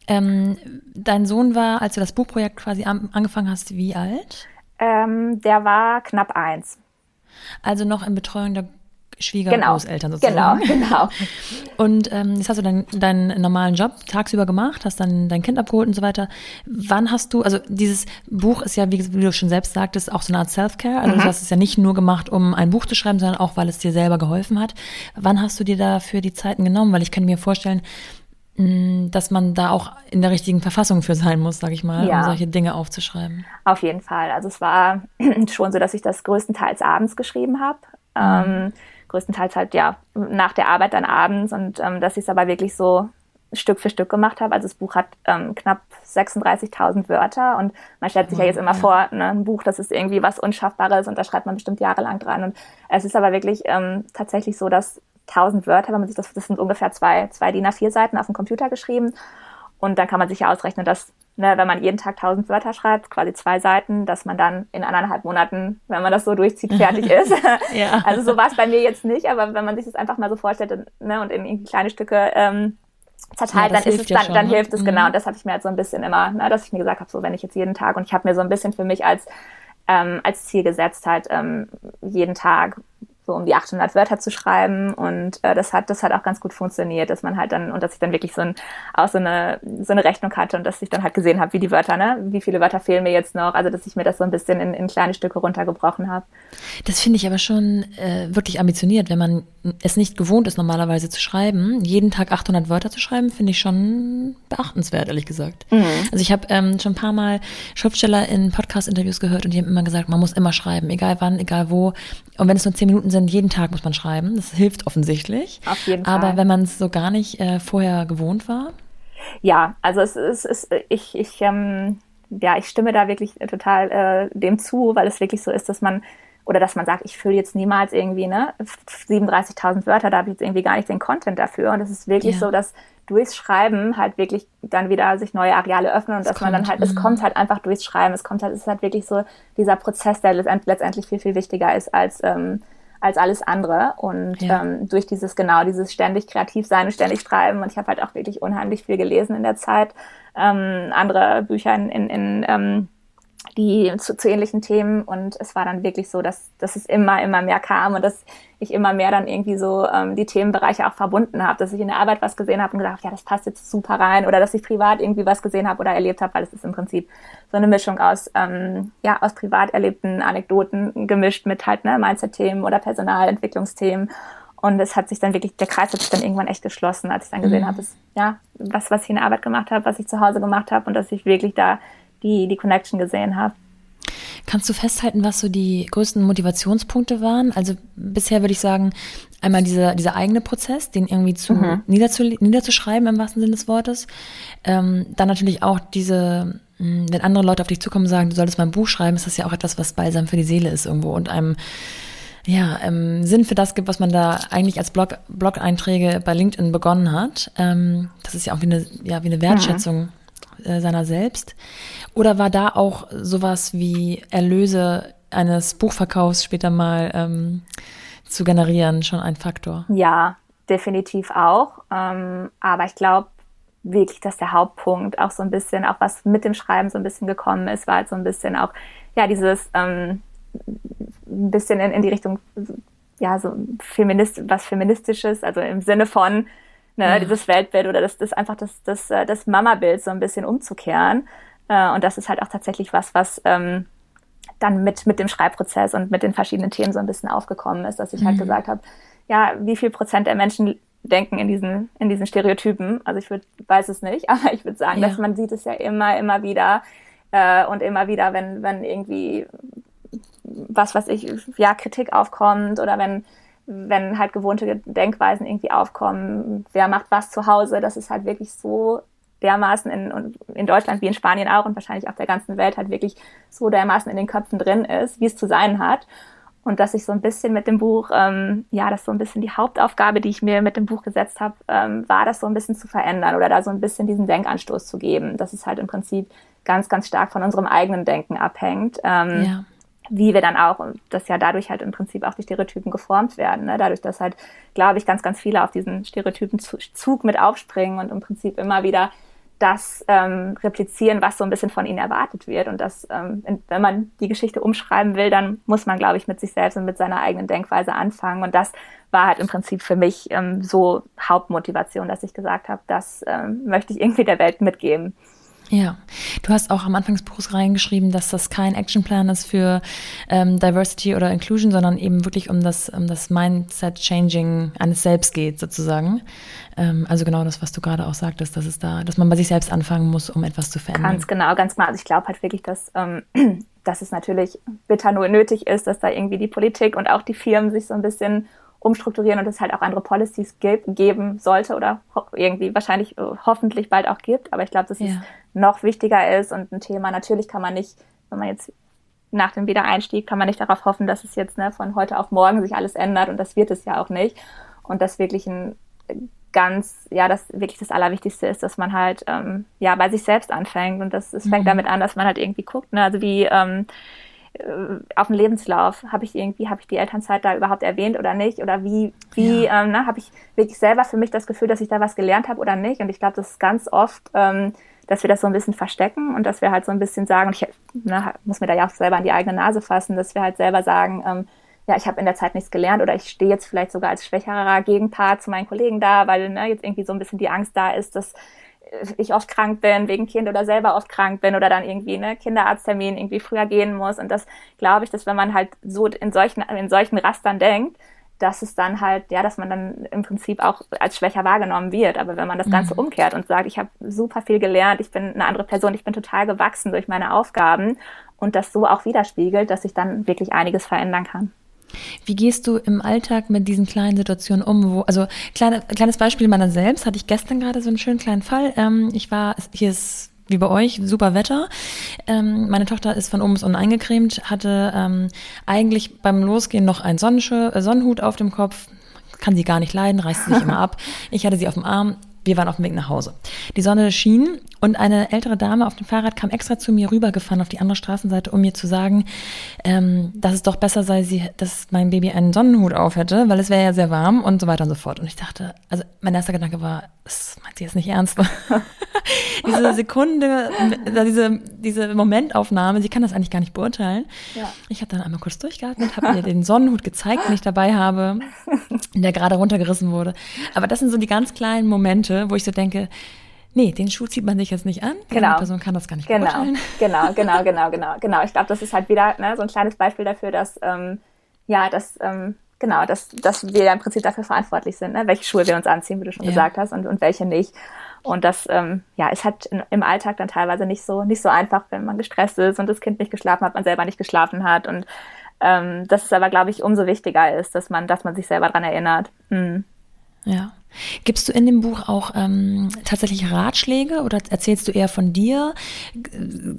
Speaker 1: Ähm, dein Sohn war, als du das Buchprojekt quasi an, angefangen hast, wie alt?
Speaker 2: Ähm, der war knapp eins.
Speaker 1: Also noch in Betreuung der Schwiegergroßeltern genau, sozusagen.
Speaker 2: Genau, genau.
Speaker 1: Und ähm, jetzt hast du deinen, deinen normalen Job tagsüber gemacht, hast dann dein Kind abgeholt und so weiter. Wann hast du, also dieses Buch ist ja, wie, du schon selbst sagtest, auch so eine Art Self-Care. Also mhm. du hast es ja nicht nur gemacht, um ein Buch zu schreiben, sondern auch, weil es dir selber geholfen hat. Wann hast du dir dafür die Zeiten genommen? Weil ich könnte mir vorstellen, dass man da auch in der richtigen Verfassung für sein muss, sage ich mal, ja. um solche Dinge aufzuschreiben.
Speaker 2: Auf jeden Fall. Also es war schon so, dass ich das größtenteils abends geschrieben habe. Mhm. Ähm, größtenteils halt ja nach der Arbeit dann abends und ähm, dass ich es aber wirklich so Stück für Stück gemacht habe. Also das Buch hat ähm, knapp 36.000 Wörter und man stellt sich ja jetzt immer vor, ne, ein Buch, das ist irgendwie was Unschaffbares und da schreibt man bestimmt jahrelang dran. Und es ist aber wirklich ähm, tatsächlich so, dass 1000 Wörter, wenn man sich das, das sind ungefähr zwei, zwei DIN A4 Seiten auf dem Computer geschrieben und dann kann man sich ja ausrechnen, dass ne, wenn man jeden Tag 1000 Wörter schreibt, quasi zwei Seiten, dass man dann in anderthalb Monaten, wenn man das so durchzieht, fertig ist. ja. Also so war es bei mir jetzt nicht, aber wenn man sich das einfach mal so vorstellt ne, und in, in kleine Stücke ähm, zerteilt, ja, dann ist es dann, schon, dann ne? hilft es genau. mhm. genau. Und das habe ich mir halt so ein bisschen immer, ne, dass ich mir gesagt habe, so wenn ich jetzt jeden Tag und ich habe mir so ein bisschen für mich als ähm, als Ziel gesetzt, halt ähm, jeden Tag so um die 800 Wörter zu schreiben und äh, das hat das hat auch ganz gut funktioniert, dass man halt dann und dass ich dann wirklich so ein auch so eine so eine Rechnung hatte und dass ich dann halt gesehen habe, wie die Wörter, ne, wie viele Wörter fehlen mir jetzt noch, also dass ich mir das so ein bisschen in, in kleine Stücke runtergebrochen habe.
Speaker 1: Das finde ich aber schon äh, wirklich ambitioniert, wenn man es nicht gewohnt ist normalerweise zu schreiben, jeden Tag 800 Wörter zu schreiben, finde ich schon beachtenswert, ehrlich gesagt. Mhm. Also ich habe ähm, schon ein paar Mal Schriftsteller in Podcast-Interviews gehört und die haben immer gesagt, man muss immer schreiben, egal wann, egal wo. Und wenn es nur zehn Minuten sind, jeden Tag muss man schreiben. Das hilft offensichtlich.
Speaker 2: Auf jeden Fall.
Speaker 1: Aber wenn man es so gar nicht äh, vorher gewohnt war?
Speaker 2: Ja, also es ist, es ist ich, ich, ähm, ja, ich stimme da wirklich total äh, dem zu, weil es wirklich so ist, dass man oder dass man sagt, ich fülle jetzt niemals irgendwie ne 37.000 Wörter, da habe ich jetzt irgendwie gar nicht den Content dafür. Und es ist wirklich ja. so, dass durchs Schreiben halt wirklich dann wieder sich neue Areale öffnen und es dass kommt, man dann halt, es mhm. kommt halt einfach durchs Schreiben. Es kommt halt, es ist halt wirklich so dieser Prozess, der letztendlich viel, viel wichtiger ist als, ähm, als alles andere. Und ja. ähm, durch dieses, genau, dieses ständig kreativ sein und ständig schreiben. Und ich habe halt auch wirklich unheimlich viel gelesen in der Zeit. Ähm, andere Bücher in, in, in ähm, die zu, zu ähnlichen Themen und es war dann wirklich so, dass, dass es immer, immer mehr kam und dass ich immer mehr dann irgendwie so ähm, die Themenbereiche auch verbunden habe, dass ich in der Arbeit was gesehen habe und gedacht, ja, das passt jetzt super rein oder dass ich privat irgendwie was gesehen habe oder erlebt habe, weil es ist im Prinzip so eine Mischung aus, ähm, ja, aus privat erlebten Anekdoten gemischt mit halt ne, Mindset-Themen oder Personalentwicklungsthemen und es hat sich dann wirklich, der Kreis hat sich dann irgendwann echt geschlossen, als ich dann gesehen mhm. habe, dass, ja, was, was ich in der Arbeit gemacht habe, was ich zu Hause gemacht habe und dass ich wirklich da die, die Connection gesehen habe.
Speaker 1: Kannst du festhalten, was so die größten Motivationspunkte waren? Also bisher würde ich sagen, einmal dieser, dieser eigene Prozess, den irgendwie zu, mhm. niederzu, niederzuschreiben im wahrsten Sinne des Wortes. Ähm, dann natürlich auch diese, hm, wenn andere Leute auf dich zukommen und sagen, du solltest mal ein Buch schreiben, ist das ja auch etwas, was balsam für die Seele ist irgendwo und einem ja, ähm, Sinn für das gibt, was man da eigentlich als Blog, Blog-Einträge bei LinkedIn begonnen hat. Ähm, das ist ja auch wie eine, ja, wie eine Wertschätzung. Mhm äh, seiner selbst? Oder war da auch sowas wie Erlöse eines Buchverkaufs später mal ähm, zu generieren schon ein Faktor?
Speaker 2: Ja, definitiv auch. Ähm, aber ich glaube wirklich, dass der Hauptpunkt auch so ein bisschen, auch was mit dem Schreiben so ein bisschen gekommen ist, war halt so ein bisschen auch, ja, dieses ähm, ein bisschen in, in die Richtung, ja, so Feminist, was Feministisches, also im Sinne von, ne, ja. dieses Weltbild oder das, das einfach das, das, äh, das Mama-Bild so ein bisschen umzukehren. Äh, und das ist halt auch tatsächlich was, was ähm, dann mit, mit dem Schreibprozess und mit den verschiedenen Themen so ein bisschen aufgekommen ist, dass ich halt mhm. gesagt habe, ja, wie viel Prozent der Menschen denken in diesen, in diesen Stereotypen. Also ich würd, weiß es nicht, aber ich würde sagen, ja. dass man sieht es ja immer, immer wieder äh, und immer wieder, wenn, wenn irgendwie was, was ich, ja, Kritik aufkommt oder wenn wenn halt gewohnte Denkweisen irgendwie aufkommen, wer macht was zu Hause, das ist halt wirklich so dermaßen in, in Deutschland wie in Spanien auch und wahrscheinlich auf der ganzen Welt halt wirklich so dermaßen in den Köpfen drin ist, wie es zu sein hat. und dass ich so ein bisschen mit dem Buch, ähm, ja, das so ein bisschen die Hauptaufgabe, die ich mir mit dem Buch gesetzt habe, ähm, war das so ein bisschen zu verändern oder da so ein bisschen diesen Denkanstoß zu geben, dass es halt im Prinzip ganz, ganz stark von unserem eigenen Denken abhängt. Ähm, ja. Wie wir dann auch, und das ja dadurch halt im Prinzip auch die Stereotypen geformt werden. Ne? Dadurch, dass halt, glaube ich, ganz, ganz viele auf diesen Stereotypenzug mit aufspringen und im Prinzip immer wieder das ähm, replizieren, was so ein bisschen von ihnen erwartet wird. Und das, ähm, wenn man die Geschichte umschreiben will, dann muss man, glaube ich, mit sich selbst und mit seiner eigenen Denkweise anfangen. Und das war halt im Prinzip für mich ähm, so Hauptmotivation, dass ich gesagt habe, das ähm, möchte ich irgendwie der Welt mitgeben.
Speaker 1: Ja, du hast auch am Anfang des Buchs reingeschrieben, dass das kein Actionplan ist für ähm, Diversity oder Inclusion, sondern eben wirklich um das, um das Mindset-Changing eines Selbst geht, sozusagen. Ähm, also genau das, was du gerade auch sagtest, dass es da, dass man bei sich selbst anfangen muss, um etwas zu verändern.
Speaker 2: Ganz genau, ganz genau. Also ich glaube halt wirklich, dass, ähm, dass es natürlich bitter nur nötig ist, dass da irgendwie die Politik und auch die Firmen sich so ein bisschen umstrukturieren und es halt auch andere Policies geben sollte oder irgendwie wahrscheinlich äh, hoffentlich bald auch gibt. Aber ich glaube, dass ja. es noch wichtiger ist und ein Thema. Natürlich kann man nicht, wenn man jetzt nach dem Wiedereinstieg, kann man nicht darauf hoffen, dass es jetzt ne, von heute auf morgen sich alles ändert und das wird es ja auch nicht. Und das wirklich ein ganz, ja, das wirklich das Allerwichtigste ist, dass man halt ähm, ja bei sich selbst anfängt und das es fängt mhm. damit an, dass man halt irgendwie guckt, ne, also wie ähm, äh, auf dem Lebenslauf habe ich irgendwie habe ich die Elternzeit da überhaupt erwähnt oder nicht oder wie wie ja. ähm, ne, habe ich wirklich selber für mich das Gefühl, dass ich da was gelernt habe oder nicht und ich glaube, das ist ganz oft ähm, dass wir das so ein bisschen verstecken und dass wir halt so ein bisschen sagen, und ich ne, muss mir da ja auch selber an die eigene Nase fassen, dass wir halt selber sagen, ähm, ja, ich habe in der Zeit nichts gelernt oder ich stehe jetzt vielleicht sogar als schwächerer Gegenpart zu meinen Kollegen da, weil ne, jetzt irgendwie so ein bisschen die Angst da ist, dass ich oft krank bin wegen Kind oder selber oft krank bin oder dann irgendwie ne Kinderarzttermin irgendwie früher gehen muss und das glaube ich, dass wenn man halt so in solchen in solchen Rastern denkt, dass es dann halt ja, dass man dann im Prinzip auch als schwächer wahrgenommen wird, aber wenn man das Ganze mhm. umkehrt und sagt, ich habe super viel gelernt, ich bin eine andere Person, ich bin total gewachsen durch meine Aufgaben und das so auch widerspiegelt, dass ich dann wirklich einiges verändern kann.
Speaker 1: Wie gehst du im Alltag mit diesen kleinen Situationen um? Wo, also kleine, kleines Beispiel meiner selbst hatte ich gestern gerade so einen schönen kleinen Fall. Ähm, ich war, hier ist wie bei euch, super Wetter. Ähm, meine Tochter ist von oben bis unten eingecremt, hatte ähm, eigentlich beim Losgehen noch einen äh, Sonnenhut auf dem Kopf. Kann sie gar nicht leiden, reißt sich immer ab. Ich hatte sie auf dem Arm. Wir waren auf dem Weg nach Hause. Die Sonne schien und eine ältere Dame auf dem Fahrrad kam extra zu mir rübergefahren auf die andere Straßenseite, um mir zu sagen, ähm, dass es doch besser sei, sie, dass mein Baby einen Sonnenhut auf hätte, weil es wäre ja sehr warm und so weiter und so fort. Und ich dachte, also mein erster Gedanke war, das meint sie jetzt nicht ernst. diese Sekunde, diese, diese Momentaufnahme, sie kann das eigentlich gar nicht beurteilen. Ja. Ich habe dann einmal kurz durchgeatmet, habe mir den Sonnenhut gezeigt, den ich dabei habe, der gerade runtergerissen wurde. Aber das sind so die ganz kleinen Momente, wo ich so denke, Nee, den Schuh zieht man sich jetzt nicht an.
Speaker 2: Genau. Die
Speaker 1: Person kann das gar nicht
Speaker 2: genau.
Speaker 1: beurteilen.
Speaker 2: Genau, genau, genau, genau, genau. Ich glaube, das ist halt wieder ne, so ein kleines Beispiel dafür, dass ähm, ja, dass ähm, genau, dass, dass wir im Prinzip dafür verantwortlich sind, ne, welche Schuhe wir uns anziehen, wie du schon ja. gesagt hast, und, und welche nicht. Und das ähm, ja, ist halt in, im Alltag dann teilweise nicht so nicht so einfach, wenn man gestresst ist und das Kind nicht geschlafen hat, man selber nicht geschlafen hat und ähm, das ist aber, glaube ich, umso wichtiger ist, dass man, dass man sich selber dran erinnert. Hm.
Speaker 1: Ja. Gibst du in dem Buch auch ähm, tatsächlich Ratschläge oder erzählst du eher von dir?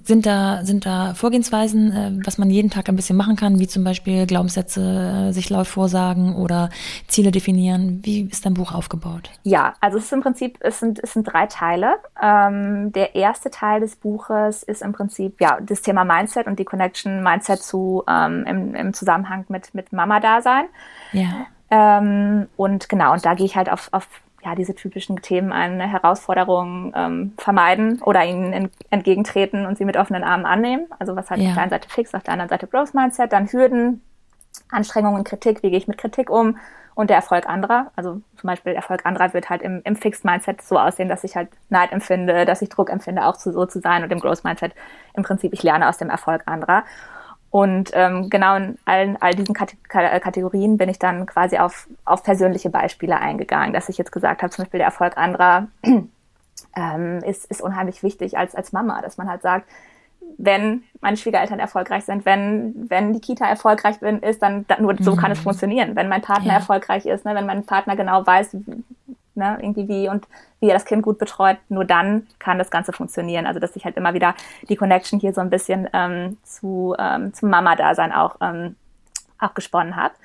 Speaker 1: Sind da, sind da Vorgehensweisen, äh, was man jeden Tag ein bisschen machen kann, wie zum Beispiel Glaubenssätze äh, sich laut vorsagen oder Ziele definieren? Wie ist dein Buch aufgebaut?
Speaker 2: Ja, also es ist im Prinzip, es sind, es sind drei Teile. Ähm, der erste Teil des Buches ist im Prinzip ja das Thema Mindset und die Connection Mindset zu ähm, im, im Zusammenhang mit, mit Mama-Dasein. Ja. Ähm, und genau, und da gehe ich halt auf, auf ja, diese typischen Themen an, ne, Herausforderungen ähm, vermeiden oder ihnen entgegentreten und sie mit offenen Armen annehmen. Also was halt ja. auf der einen Seite fix, auf der anderen Seite Growth Mindset, dann Hürden, Anstrengungen, Kritik, wie gehe ich mit Kritik um und der Erfolg anderer. Also zum Beispiel der Erfolg anderer wird halt im, im Fixed Mindset so aussehen, dass ich halt Neid empfinde, dass ich Druck empfinde, auch zu, so zu sein und im Growth Mindset im Prinzip ich lerne aus dem Erfolg anderer. Und ähm, genau in allen all diesen Kategorien bin ich dann quasi auf, auf persönliche Beispiele eingegangen, dass ich jetzt gesagt habe, zum Beispiel der Erfolg anderer ähm, ist, ist unheimlich wichtig als, als Mama, dass man halt sagt, wenn meine Schwiegereltern erfolgreich sind, wenn, wenn die Kita erfolgreich ist, dann, dann nur so mhm. kann es mhm. funktionieren. Wenn mein Partner ja. erfolgreich ist, ne, wenn mein Partner genau weiß, ne, irgendwie wie und wie er das Kind gut betreut, nur dann kann das Ganze funktionieren. Also dass ich halt immer wieder die Connection hier so ein bisschen ähm, zu ähm, zum Mama-Dasein auch ähm, auch gesponnen habe.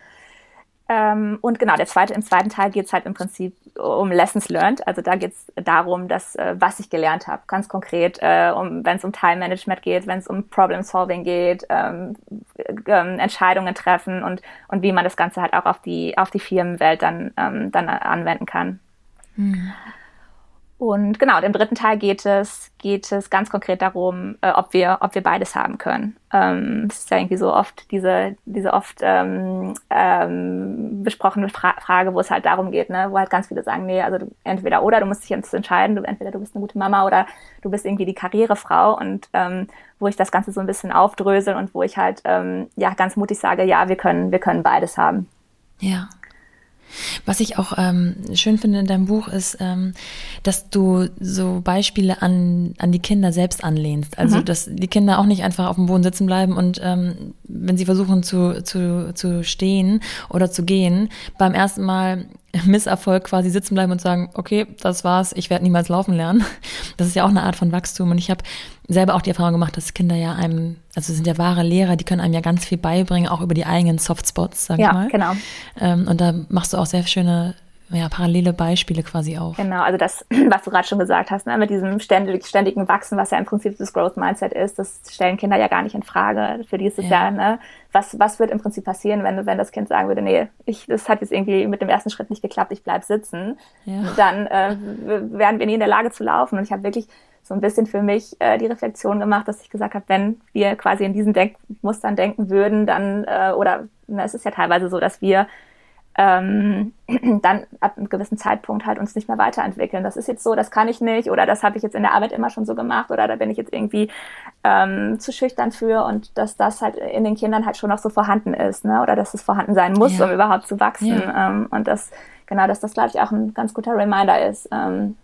Speaker 2: Ähm, und genau, der zweite, im zweiten Teil geht es halt im Prinzip um Lessons Learned. Also da geht es darum, dass, äh, was ich gelernt habe, ganz konkret, äh, um, wenn es um Time Management geht, wenn es um Problem Solving geht, ähm, ähm, Entscheidungen treffen und, und wie man das Ganze halt auch auf die, auf die Firmenwelt dann, ähm, dann anwenden kann. Mhm. Und genau, im dritten Teil geht es, geht es ganz konkret darum, äh, ob wir, ob wir beides haben können. Ähm, es ist ja irgendwie so oft diese, diese oft ähm, ähm, besprochene Fra Frage, wo es halt darum geht, ne, wo halt ganz viele sagen, nee, also du, entweder oder, du musst dich jetzt entscheiden, du, entweder du bist eine gute Mama oder du bist irgendwie die Karrierefrau und ähm, wo ich das Ganze so ein bisschen aufdrösel und wo ich halt ähm, ja ganz mutig sage, ja, wir können, wir können beides haben.
Speaker 1: Ja. Was ich auch ähm, schön finde in deinem Buch ist, ähm, dass du so Beispiele an, an die Kinder selbst anlehnst. Also, mhm. dass die Kinder auch nicht einfach auf dem Boden sitzen bleiben und ähm, wenn sie versuchen zu, zu, zu stehen oder zu gehen, beim ersten Mal Misserfolg quasi sitzen bleiben und sagen, okay, das war's, ich werde niemals laufen lernen. Das ist ja auch eine Art von Wachstum. Und ich habe selber auch die Erfahrung gemacht, dass Kinder ja einem, also sind ja wahre Lehrer, die können einem ja ganz viel beibringen, auch über die eigenen Softspots, sag
Speaker 2: ja,
Speaker 1: ich mal.
Speaker 2: Ja, genau.
Speaker 1: Ähm, und da machst du auch sehr schöne ja, parallele Beispiele quasi auf.
Speaker 2: Genau, also das, was du gerade schon gesagt hast, ne, mit diesem ständig, ständigen Wachsen, was ja im Prinzip das Growth Mindset ist, das stellen Kinder ja gar nicht in Frage. Für die ist es ja, ja ne, was, was wird im Prinzip passieren, wenn, wenn das Kind sagen würde, nee, ich, das hat jetzt irgendwie mit dem ersten Schritt nicht geklappt, ich bleib sitzen, ja. dann äh, werden wir nie in der Lage zu laufen. Und ich habe wirklich so ein bisschen für mich äh, die Reflexion gemacht, dass ich gesagt habe, wenn wir quasi in diesen Denkmustern denken würden, dann, äh, oder na, es ist ja teilweise so, dass wir ähm, dann ab einem gewissen Zeitpunkt halt uns nicht mehr weiterentwickeln. Das ist jetzt so, das kann ich nicht oder das habe ich jetzt in der Arbeit immer schon so gemacht oder da bin ich jetzt irgendwie ähm, zu schüchtern für und dass das halt in den Kindern halt schon noch so vorhanden ist, ne? Oder dass es vorhanden sein muss, ja. um überhaupt zu wachsen. Ja. Ähm, und das, genau, dass das, glaube ich, auch ein ganz guter Reminder ist, ähm,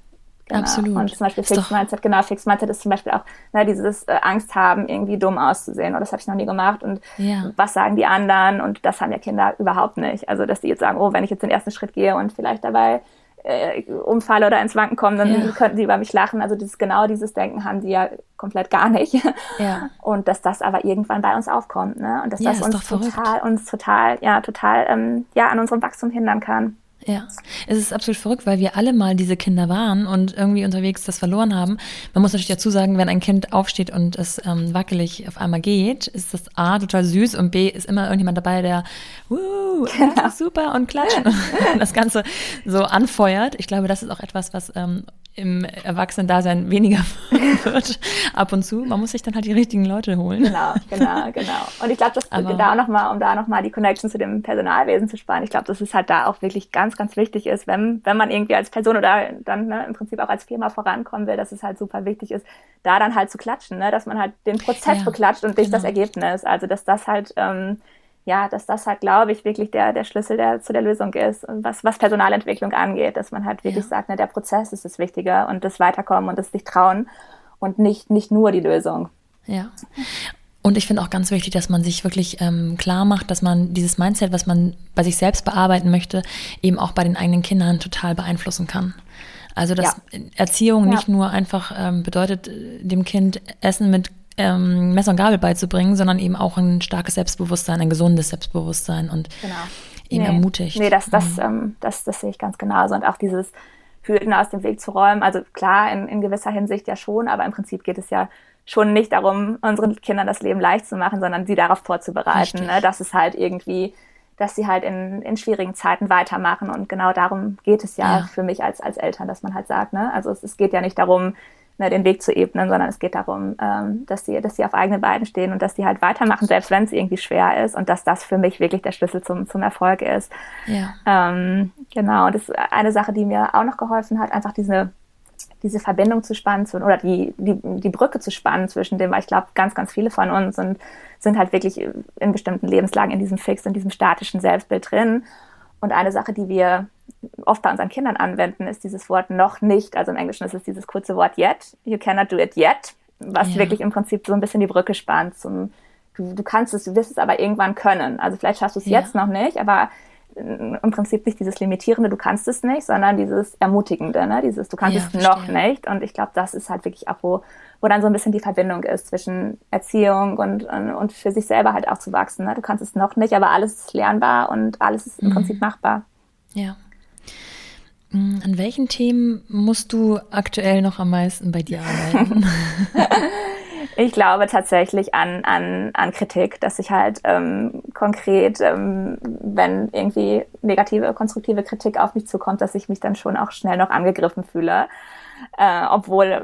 Speaker 2: Genau.
Speaker 1: Absolut.
Speaker 2: Und zum Beispiel Fixed Mindset, genau, Fixed Mindset ist zum Beispiel auch ne, dieses äh, Angst haben, irgendwie dumm auszusehen. Oder das habe ich noch nie gemacht. Und ja. was sagen die anderen? Und das haben ja Kinder überhaupt nicht. Also, dass die jetzt sagen, oh, wenn ich jetzt den ersten Schritt gehe und vielleicht dabei äh, umfalle oder ins Wanken komme, dann ja. könnten sie über mich lachen. Also dieses, genau dieses Denken haben die ja komplett gar nicht. Ja. Und dass das aber irgendwann bei uns aufkommt. Ne? Und dass ja, das uns total, uns total, ja, total ähm, ja, an unserem Wachstum hindern kann.
Speaker 1: Ja, es ist absolut verrückt, weil wir alle mal diese Kinder waren und irgendwie unterwegs das verloren haben. Man muss natürlich dazu sagen, wenn ein Kind aufsteht und es ähm, wackelig auf einmal geht, ist das A total süß und B ist immer irgendjemand dabei, der Wuh, genau. super und klatschen und das Ganze so anfeuert. Ich glaube, das ist auch etwas, was ähm, im Erwachsenen-Dasein weniger wird ab und zu. Man muss sich dann halt die richtigen Leute holen.
Speaker 2: Genau, genau, genau. Und ich glaube, dass Aber, da noch mal, um da nochmal die Connection zu dem Personalwesen zu sparen, ich glaube, dass es halt da auch wirklich ganz, ganz wichtig ist, wenn, wenn man irgendwie als Person oder dann ne, im Prinzip auch als Firma vorankommen will, dass es halt super wichtig ist, da dann halt zu klatschen, ne? dass man halt den Prozess ja, beklatscht und nicht genau. das Ergebnis. Also dass das halt ähm, ja, dass das halt, glaube ich, wirklich der, der Schlüssel der, zu der Lösung ist, was, was Personalentwicklung angeht, dass man halt wirklich ja. sagt, ne, der Prozess ist das Wichtige und das Weiterkommen und das sich trauen und nicht, nicht nur die Lösung.
Speaker 1: Ja. Und ich finde auch ganz wichtig, dass man sich wirklich ähm, klar macht, dass man dieses Mindset, was man bei sich selbst bearbeiten möchte, eben auch bei den eigenen Kindern total beeinflussen kann. Also dass ja. Erziehung ja. nicht nur einfach ähm, bedeutet, dem Kind Essen mit ähm, Messer und Gabel beizubringen, sondern eben auch ein starkes Selbstbewusstsein, ein gesundes Selbstbewusstsein und genau. ihn nee. ermutigt.
Speaker 2: Nee, das, das, mhm. ähm, das, das sehe ich ganz genauso. Und auch dieses Hürden aus dem Weg zu räumen, also klar, in, in gewisser Hinsicht ja schon, aber im Prinzip geht es ja schon nicht darum, unseren Kindern das Leben leicht zu machen, sondern sie darauf vorzubereiten, ne? dass es halt irgendwie dass sie halt in, in schwierigen Zeiten weitermachen. Und genau darum geht es ja, ja. für mich als, als Eltern, dass man halt sagt, ne? Also es, es geht ja nicht darum, ne, den Weg zu ebnen, sondern es geht darum, ähm, dass sie, dass sie auf eigenen Beinen stehen und dass sie halt weitermachen, selbst wenn es irgendwie schwer ist und dass das für mich wirklich der Schlüssel zum, zum Erfolg ist. Ja. Ähm, genau. Und das ist eine Sache, die mir auch noch geholfen hat, einfach diese diese Verbindung zu spannen oder die, die, die Brücke zu spannen zwischen dem, weil ich glaube, ganz, ganz viele von uns sind, sind halt wirklich in bestimmten Lebenslagen in diesem Fix, in diesem statischen Selbstbild drin. Und eine Sache, die wir oft bei unseren Kindern anwenden, ist dieses Wort noch nicht. Also im Englischen ist es dieses kurze Wort yet. You cannot do it yet. Was ja. wirklich im Prinzip so ein bisschen die Brücke spannt zum, du, du kannst es, du wirst es aber irgendwann können. Also vielleicht schaffst du es ja. jetzt noch nicht, aber im Prinzip nicht dieses Limitierende, du kannst es nicht, sondern dieses Ermutigende, ne? dieses du kannst ja, es verstehe. noch nicht. Und ich glaube, das ist halt wirklich auch, wo, wo dann so ein bisschen die Verbindung ist zwischen Erziehung und, und, und für sich selber halt auch zu wachsen. Ne? Du kannst es noch nicht, aber alles ist lernbar und alles ist im mhm. Prinzip machbar.
Speaker 1: Ja. Mm, an welchen Themen musst du aktuell noch am meisten bei dir arbeiten?
Speaker 2: ich glaube tatsächlich an, an, an Kritik, dass ich halt ähm, konkret, ähm, wenn irgendwie negative, konstruktive Kritik auf mich zukommt, dass ich mich dann schon auch schnell noch angegriffen fühle äh, obwohl äh,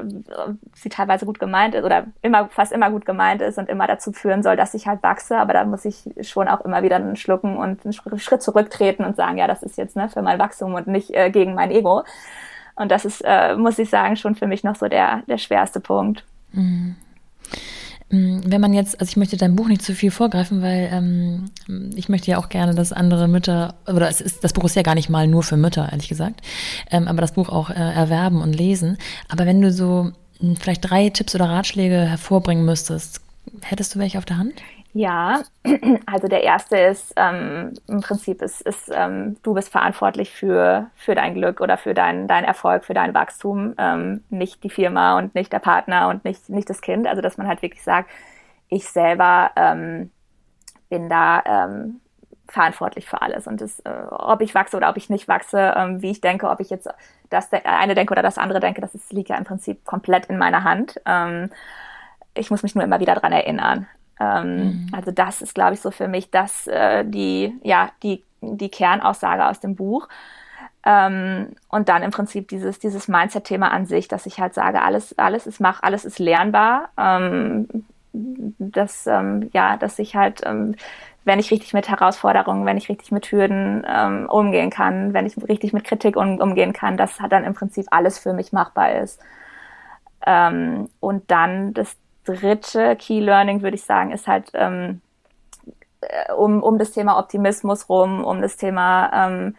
Speaker 2: sie teilweise gut gemeint ist oder immer fast immer gut gemeint ist und immer dazu führen soll, dass ich halt wachse. Aber da muss ich schon auch immer wieder einen schlucken und einen Schritt zurücktreten und sagen, ja, das ist jetzt ne, für mein Wachstum und nicht äh, gegen mein Ego. Und das ist, äh, muss ich sagen, schon für mich noch so der, der schwerste Punkt. Mhm.
Speaker 1: Mm, wenn man jetzt, also ich möchte dein Buch nicht zu viel vorgreifen, weil ähm, ich möchte ja auch gerne, dass andere Mütter, oder es ist, das Buch ist ja gar nicht mal nur für Mütter, ehrlich gesagt, ähm, aber das Buch auch äh, erwerben und lesen. Aber wenn du so hm, vielleicht drei Tipps oder Ratschläge hervorbringen müsstest, hättest du welche auf der Hand?
Speaker 2: Ja, also der erste ist ähm, im Prinzip ist, ist ähm, du bist verantwortlich für, für dein Glück oder für deinen dein Erfolg, für dein Wachstum, ähm, nicht die Firma und nicht der Partner und nicht, nicht das Kind. Also dass man halt wirklich sagt, ich selber ähm, bin da ähm, verantwortlich für alles und das, äh, ob ich wachse oder ob ich nicht wachse, ähm, wie ich denke, ob ich jetzt das eine denke oder das andere denke, das ist, liegt ja im Prinzip komplett in meiner Hand. Ich muss mich nur immer wieder dran erinnern. Ähm, mhm. Also das ist, glaube ich, so für mich das äh, die ja die die Kernaussage aus dem Buch. Ähm, und dann im Prinzip dieses dieses Mindset-Thema an sich, dass ich halt sage, alles alles ist mach, alles ist lernbar. Ähm, dass ähm, ja, dass ich halt ähm, wenn ich richtig mit Herausforderungen, wenn ich richtig mit Hürden ähm, umgehen kann, wenn ich richtig mit Kritik um, umgehen kann, dass dann im Prinzip alles für mich machbar ist. Ähm, und dann das dritte Key Learning, würde ich sagen, ist halt ähm, äh, um, um das Thema Optimismus rum, um das Thema ähm,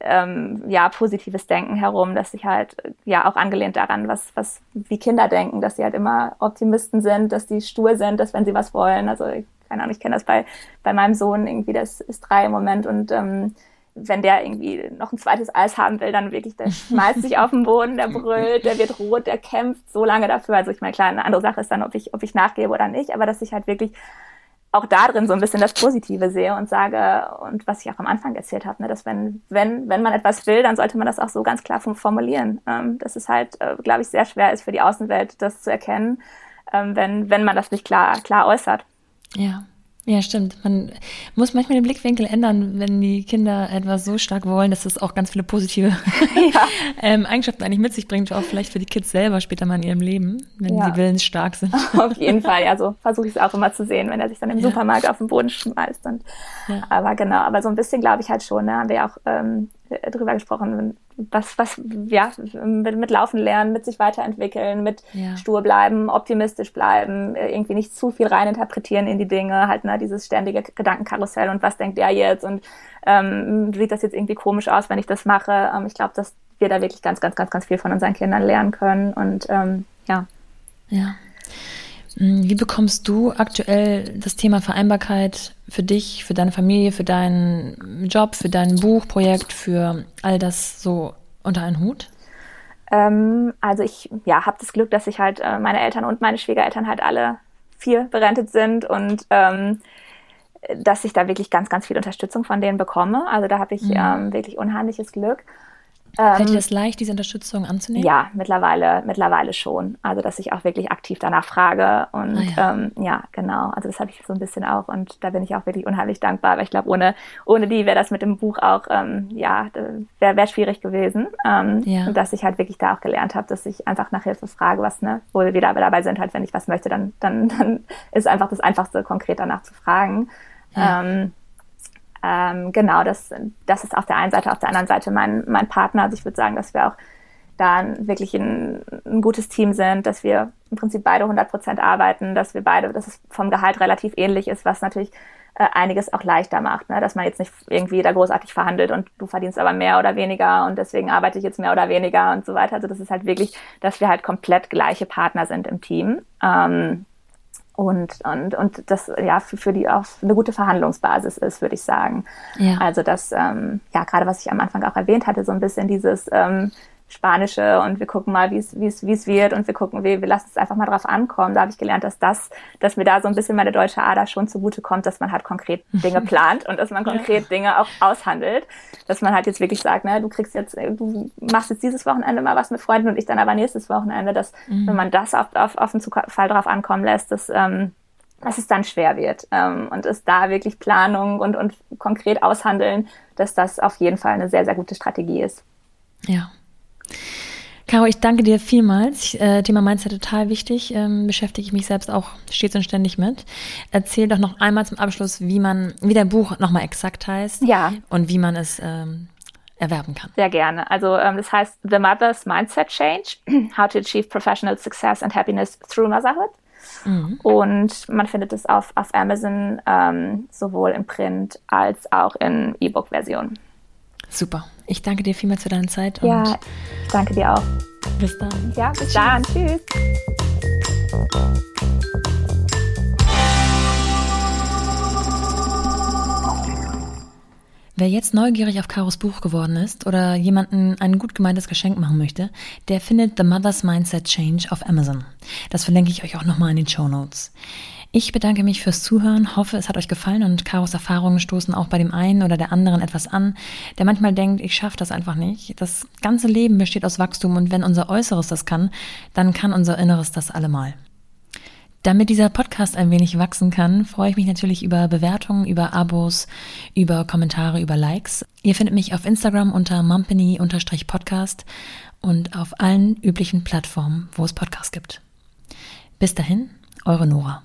Speaker 2: ähm, ja, positives Denken herum, dass ich halt ja auch angelehnt daran, was, was wie Kinder denken, dass sie halt immer Optimisten sind, dass die stur sind, dass wenn sie was wollen, also ich, keine Ahnung, ich kenne das bei, bei meinem Sohn irgendwie, das ist drei im Moment und ähm, wenn der irgendwie noch ein zweites Eis haben will, dann wirklich, der schmeißt sich auf den Boden, der brüllt, der wird rot, der kämpft so lange dafür. Also ich meine, klar, eine andere Sache ist dann, ob ich, ob ich nachgebe oder nicht, aber dass ich halt wirklich auch da drin so ein bisschen das Positive sehe und sage, und was ich auch am Anfang erzählt habe, ne, dass wenn, wenn, wenn man etwas will, dann sollte man das auch so ganz klar formulieren. Ähm, dass es halt, äh, glaube ich, sehr schwer ist für die Außenwelt, das zu erkennen, ähm, wenn, wenn man das nicht klar, klar äußert.
Speaker 1: Ja. Ja, stimmt. Man muss manchmal den Blickwinkel ändern, wenn die Kinder etwas so stark wollen, dass es auch ganz viele positive ja. ähm, Eigenschaften eigentlich mit sich bringt, auch vielleicht für die Kids selber später mal in ihrem Leben, wenn ja. sie willensstark sind.
Speaker 2: Auf jeden Fall, ja, so versuche ich es auch immer zu sehen, wenn er sich dann im ja. Supermarkt auf den Boden schmeißt. Und, Aber genau, aber so ein bisschen glaube ich halt schon, ne, haben wir ja auch ähm, drüber gesprochen, was, was, ja, mit, mit Laufen lernen, mit sich weiterentwickeln, mit ja. stur bleiben, optimistisch bleiben, äh, irgendwie nicht zu viel reininterpretieren in die Dinge, halt, ne, dieses ständige Gedankenkarussell und was denkt der jetzt und ähm, sieht das jetzt irgendwie komisch aus, wenn ich das mache. Ähm, ich glaube, dass wir da wirklich ganz, ganz, ganz, ganz viel von unseren Kindern lernen können und ähm, ja.
Speaker 1: Ja. Hm, wie bekommst du aktuell das Thema Vereinbarkeit für dich, für deine Familie, für deinen Job, für dein Buchprojekt, für all das so unter einen Hut?
Speaker 2: Ähm, also ich ja, habe das Glück, dass ich halt äh, meine Eltern und meine Schwiegereltern halt alle vier berentet sind und ähm, dass ich da wirklich ganz, ganz viel Unterstützung von denen bekomme. Also da habe ich mhm. ähm, wirklich unheimliches Glück.
Speaker 1: Fällt dir ähm, das leicht, diese Unterstützung anzunehmen?
Speaker 2: Ja, mittlerweile, mittlerweile schon. Also, dass ich auch wirklich aktiv danach frage. Und ah, ja. Ähm, ja. genau. Also, das habe ich so ein bisschen auch. Und da bin ich auch wirklich unheimlich dankbar. Aber ich glaube, ohne, ohne die wäre das mit dem Buch auch, ähm, ja, wäre wär schwierig gewesen. Ähm, ja. Und dass ich halt wirklich da auch gelernt habe, dass ich einfach nach Hilfe frage, was, ne, wo wir wieder dabei sind, halt, wenn ich was möchte, dann, dann, dann ist einfach das Einfachste, konkret danach zu fragen. Ja. Ähm, ähm, genau, das, das ist auf der einen Seite, auf der anderen Seite mein, mein Partner. Also ich würde sagen, dass wir auch da wirklich ein, ein gutes Team sind, dass wir im Prinzip beide 100 Prozent arbeiten, dass wir beide, dass es vom Gehalt relativ ähnlich ist, was natürlich äh, einiges auch leichter macht, ne? dass man jetzt nicht irgendwie da großartig verhandelt und du verdienst aber mehr oder weniger und deswegen arbeite ich jetzt mehr oder weniger und so weiter. Also das ist halt wirklich, dass wir halt komplett gleiche Partner sind im Team. Ähm, und, und, und das ja für, für die auch eine gute Verhandlungsbasis ist, würde ich sagen. Ja. Also das, ähm, ja, gerade was ich am Anfang auch erwähnt hatte, so ein bisschen dieses ähm, Spanische und wir gucken mal, wie es wie es wie es wird und wir gucken, wir, wir lassen es einfach mal drauf ankommen. Da habe ich gelernt, dass das, dass mir da so ein bisschen meine deutsche Ader schon zugute kommt, dass man halt konkret Dinge plant und dass man konkret ja. Dinge auch aushandelt. Dass man halt jetzt wirklich sagt, ne, du kriegst jetzt, du machst jetzt dieses Wochenende mal was mit Freunden und ich dann aber nächstes Wochenende, dass mhm. wenn man das auf, auf, auf den Fall drauf ankommen lässt, dass ähm, dass es dann schwer wird ähm, und es da wirklich Planung und, und konkret aushandeln, dass das auf jeden Fall eine sehr, sehr gute Strategie ist.
Speaker 1: Ja. Caro, ich danke dir vielmals. Äh, Thema Mindset total wichtig. Ähm, beschäftige ich mich selbst auch stets und ständig mit. Erzähl doch noch einmal zum Abschluss, wie man, wie dein Buch nochmal exakt heißt.
Speaker 2: Ja.
Speaker 1: Und wie man es ähm, erwerben kann.
Speaker 2: Sehr gerne. Also ähm, das heißt The Mother's Mindset Change: How to Achieve Professional Success and Happiness Through Motherhood. Mhm. Und man findet es auf, auf Amazon ähm, sowohl in Print als auch in E-Book-Version.
Speaker 1: Super. Ich danke dir vielmals für deine Zeit.
Speaker 2: ja, ich danke dir auch.
Speaker 1: Bis dann.
Speaker 2: Ja, bis Tschüss. dann. Tschüss.
Speaker 1: Wer jetzt neugierig auf Karos Buch geworden ist oder jemanden ein gut gemeintes Geschenk machen möchte, der findet The Mother's Mindset Change auf Amazon. Das verlinke ich euch auch nochmal in den Show Notes. Ich bedanke mich fürs Zuhören, hoffe, es hat euch gefallen und Karos Erfahrungen stoßen auch bei dem einen oder der anderen etwas an, der manchmal denkt, ich schaffe das einfach nicht. Das ganze Leben besteht aus Wachstum und wenn unser Äußeres das kann, dann kann unser Inneres das allemal. Damit dieser Podcast ein wenig wachsen kann, freue ich mich natürlich über Bewertungen, über Abos, über Kommentare, über Likes. Ihr findet mich auf Instagram unter mumpany-podcast und auf allen üblichen Plattformen, wo es Podcasts gibt. Bis dahin, eure Nora.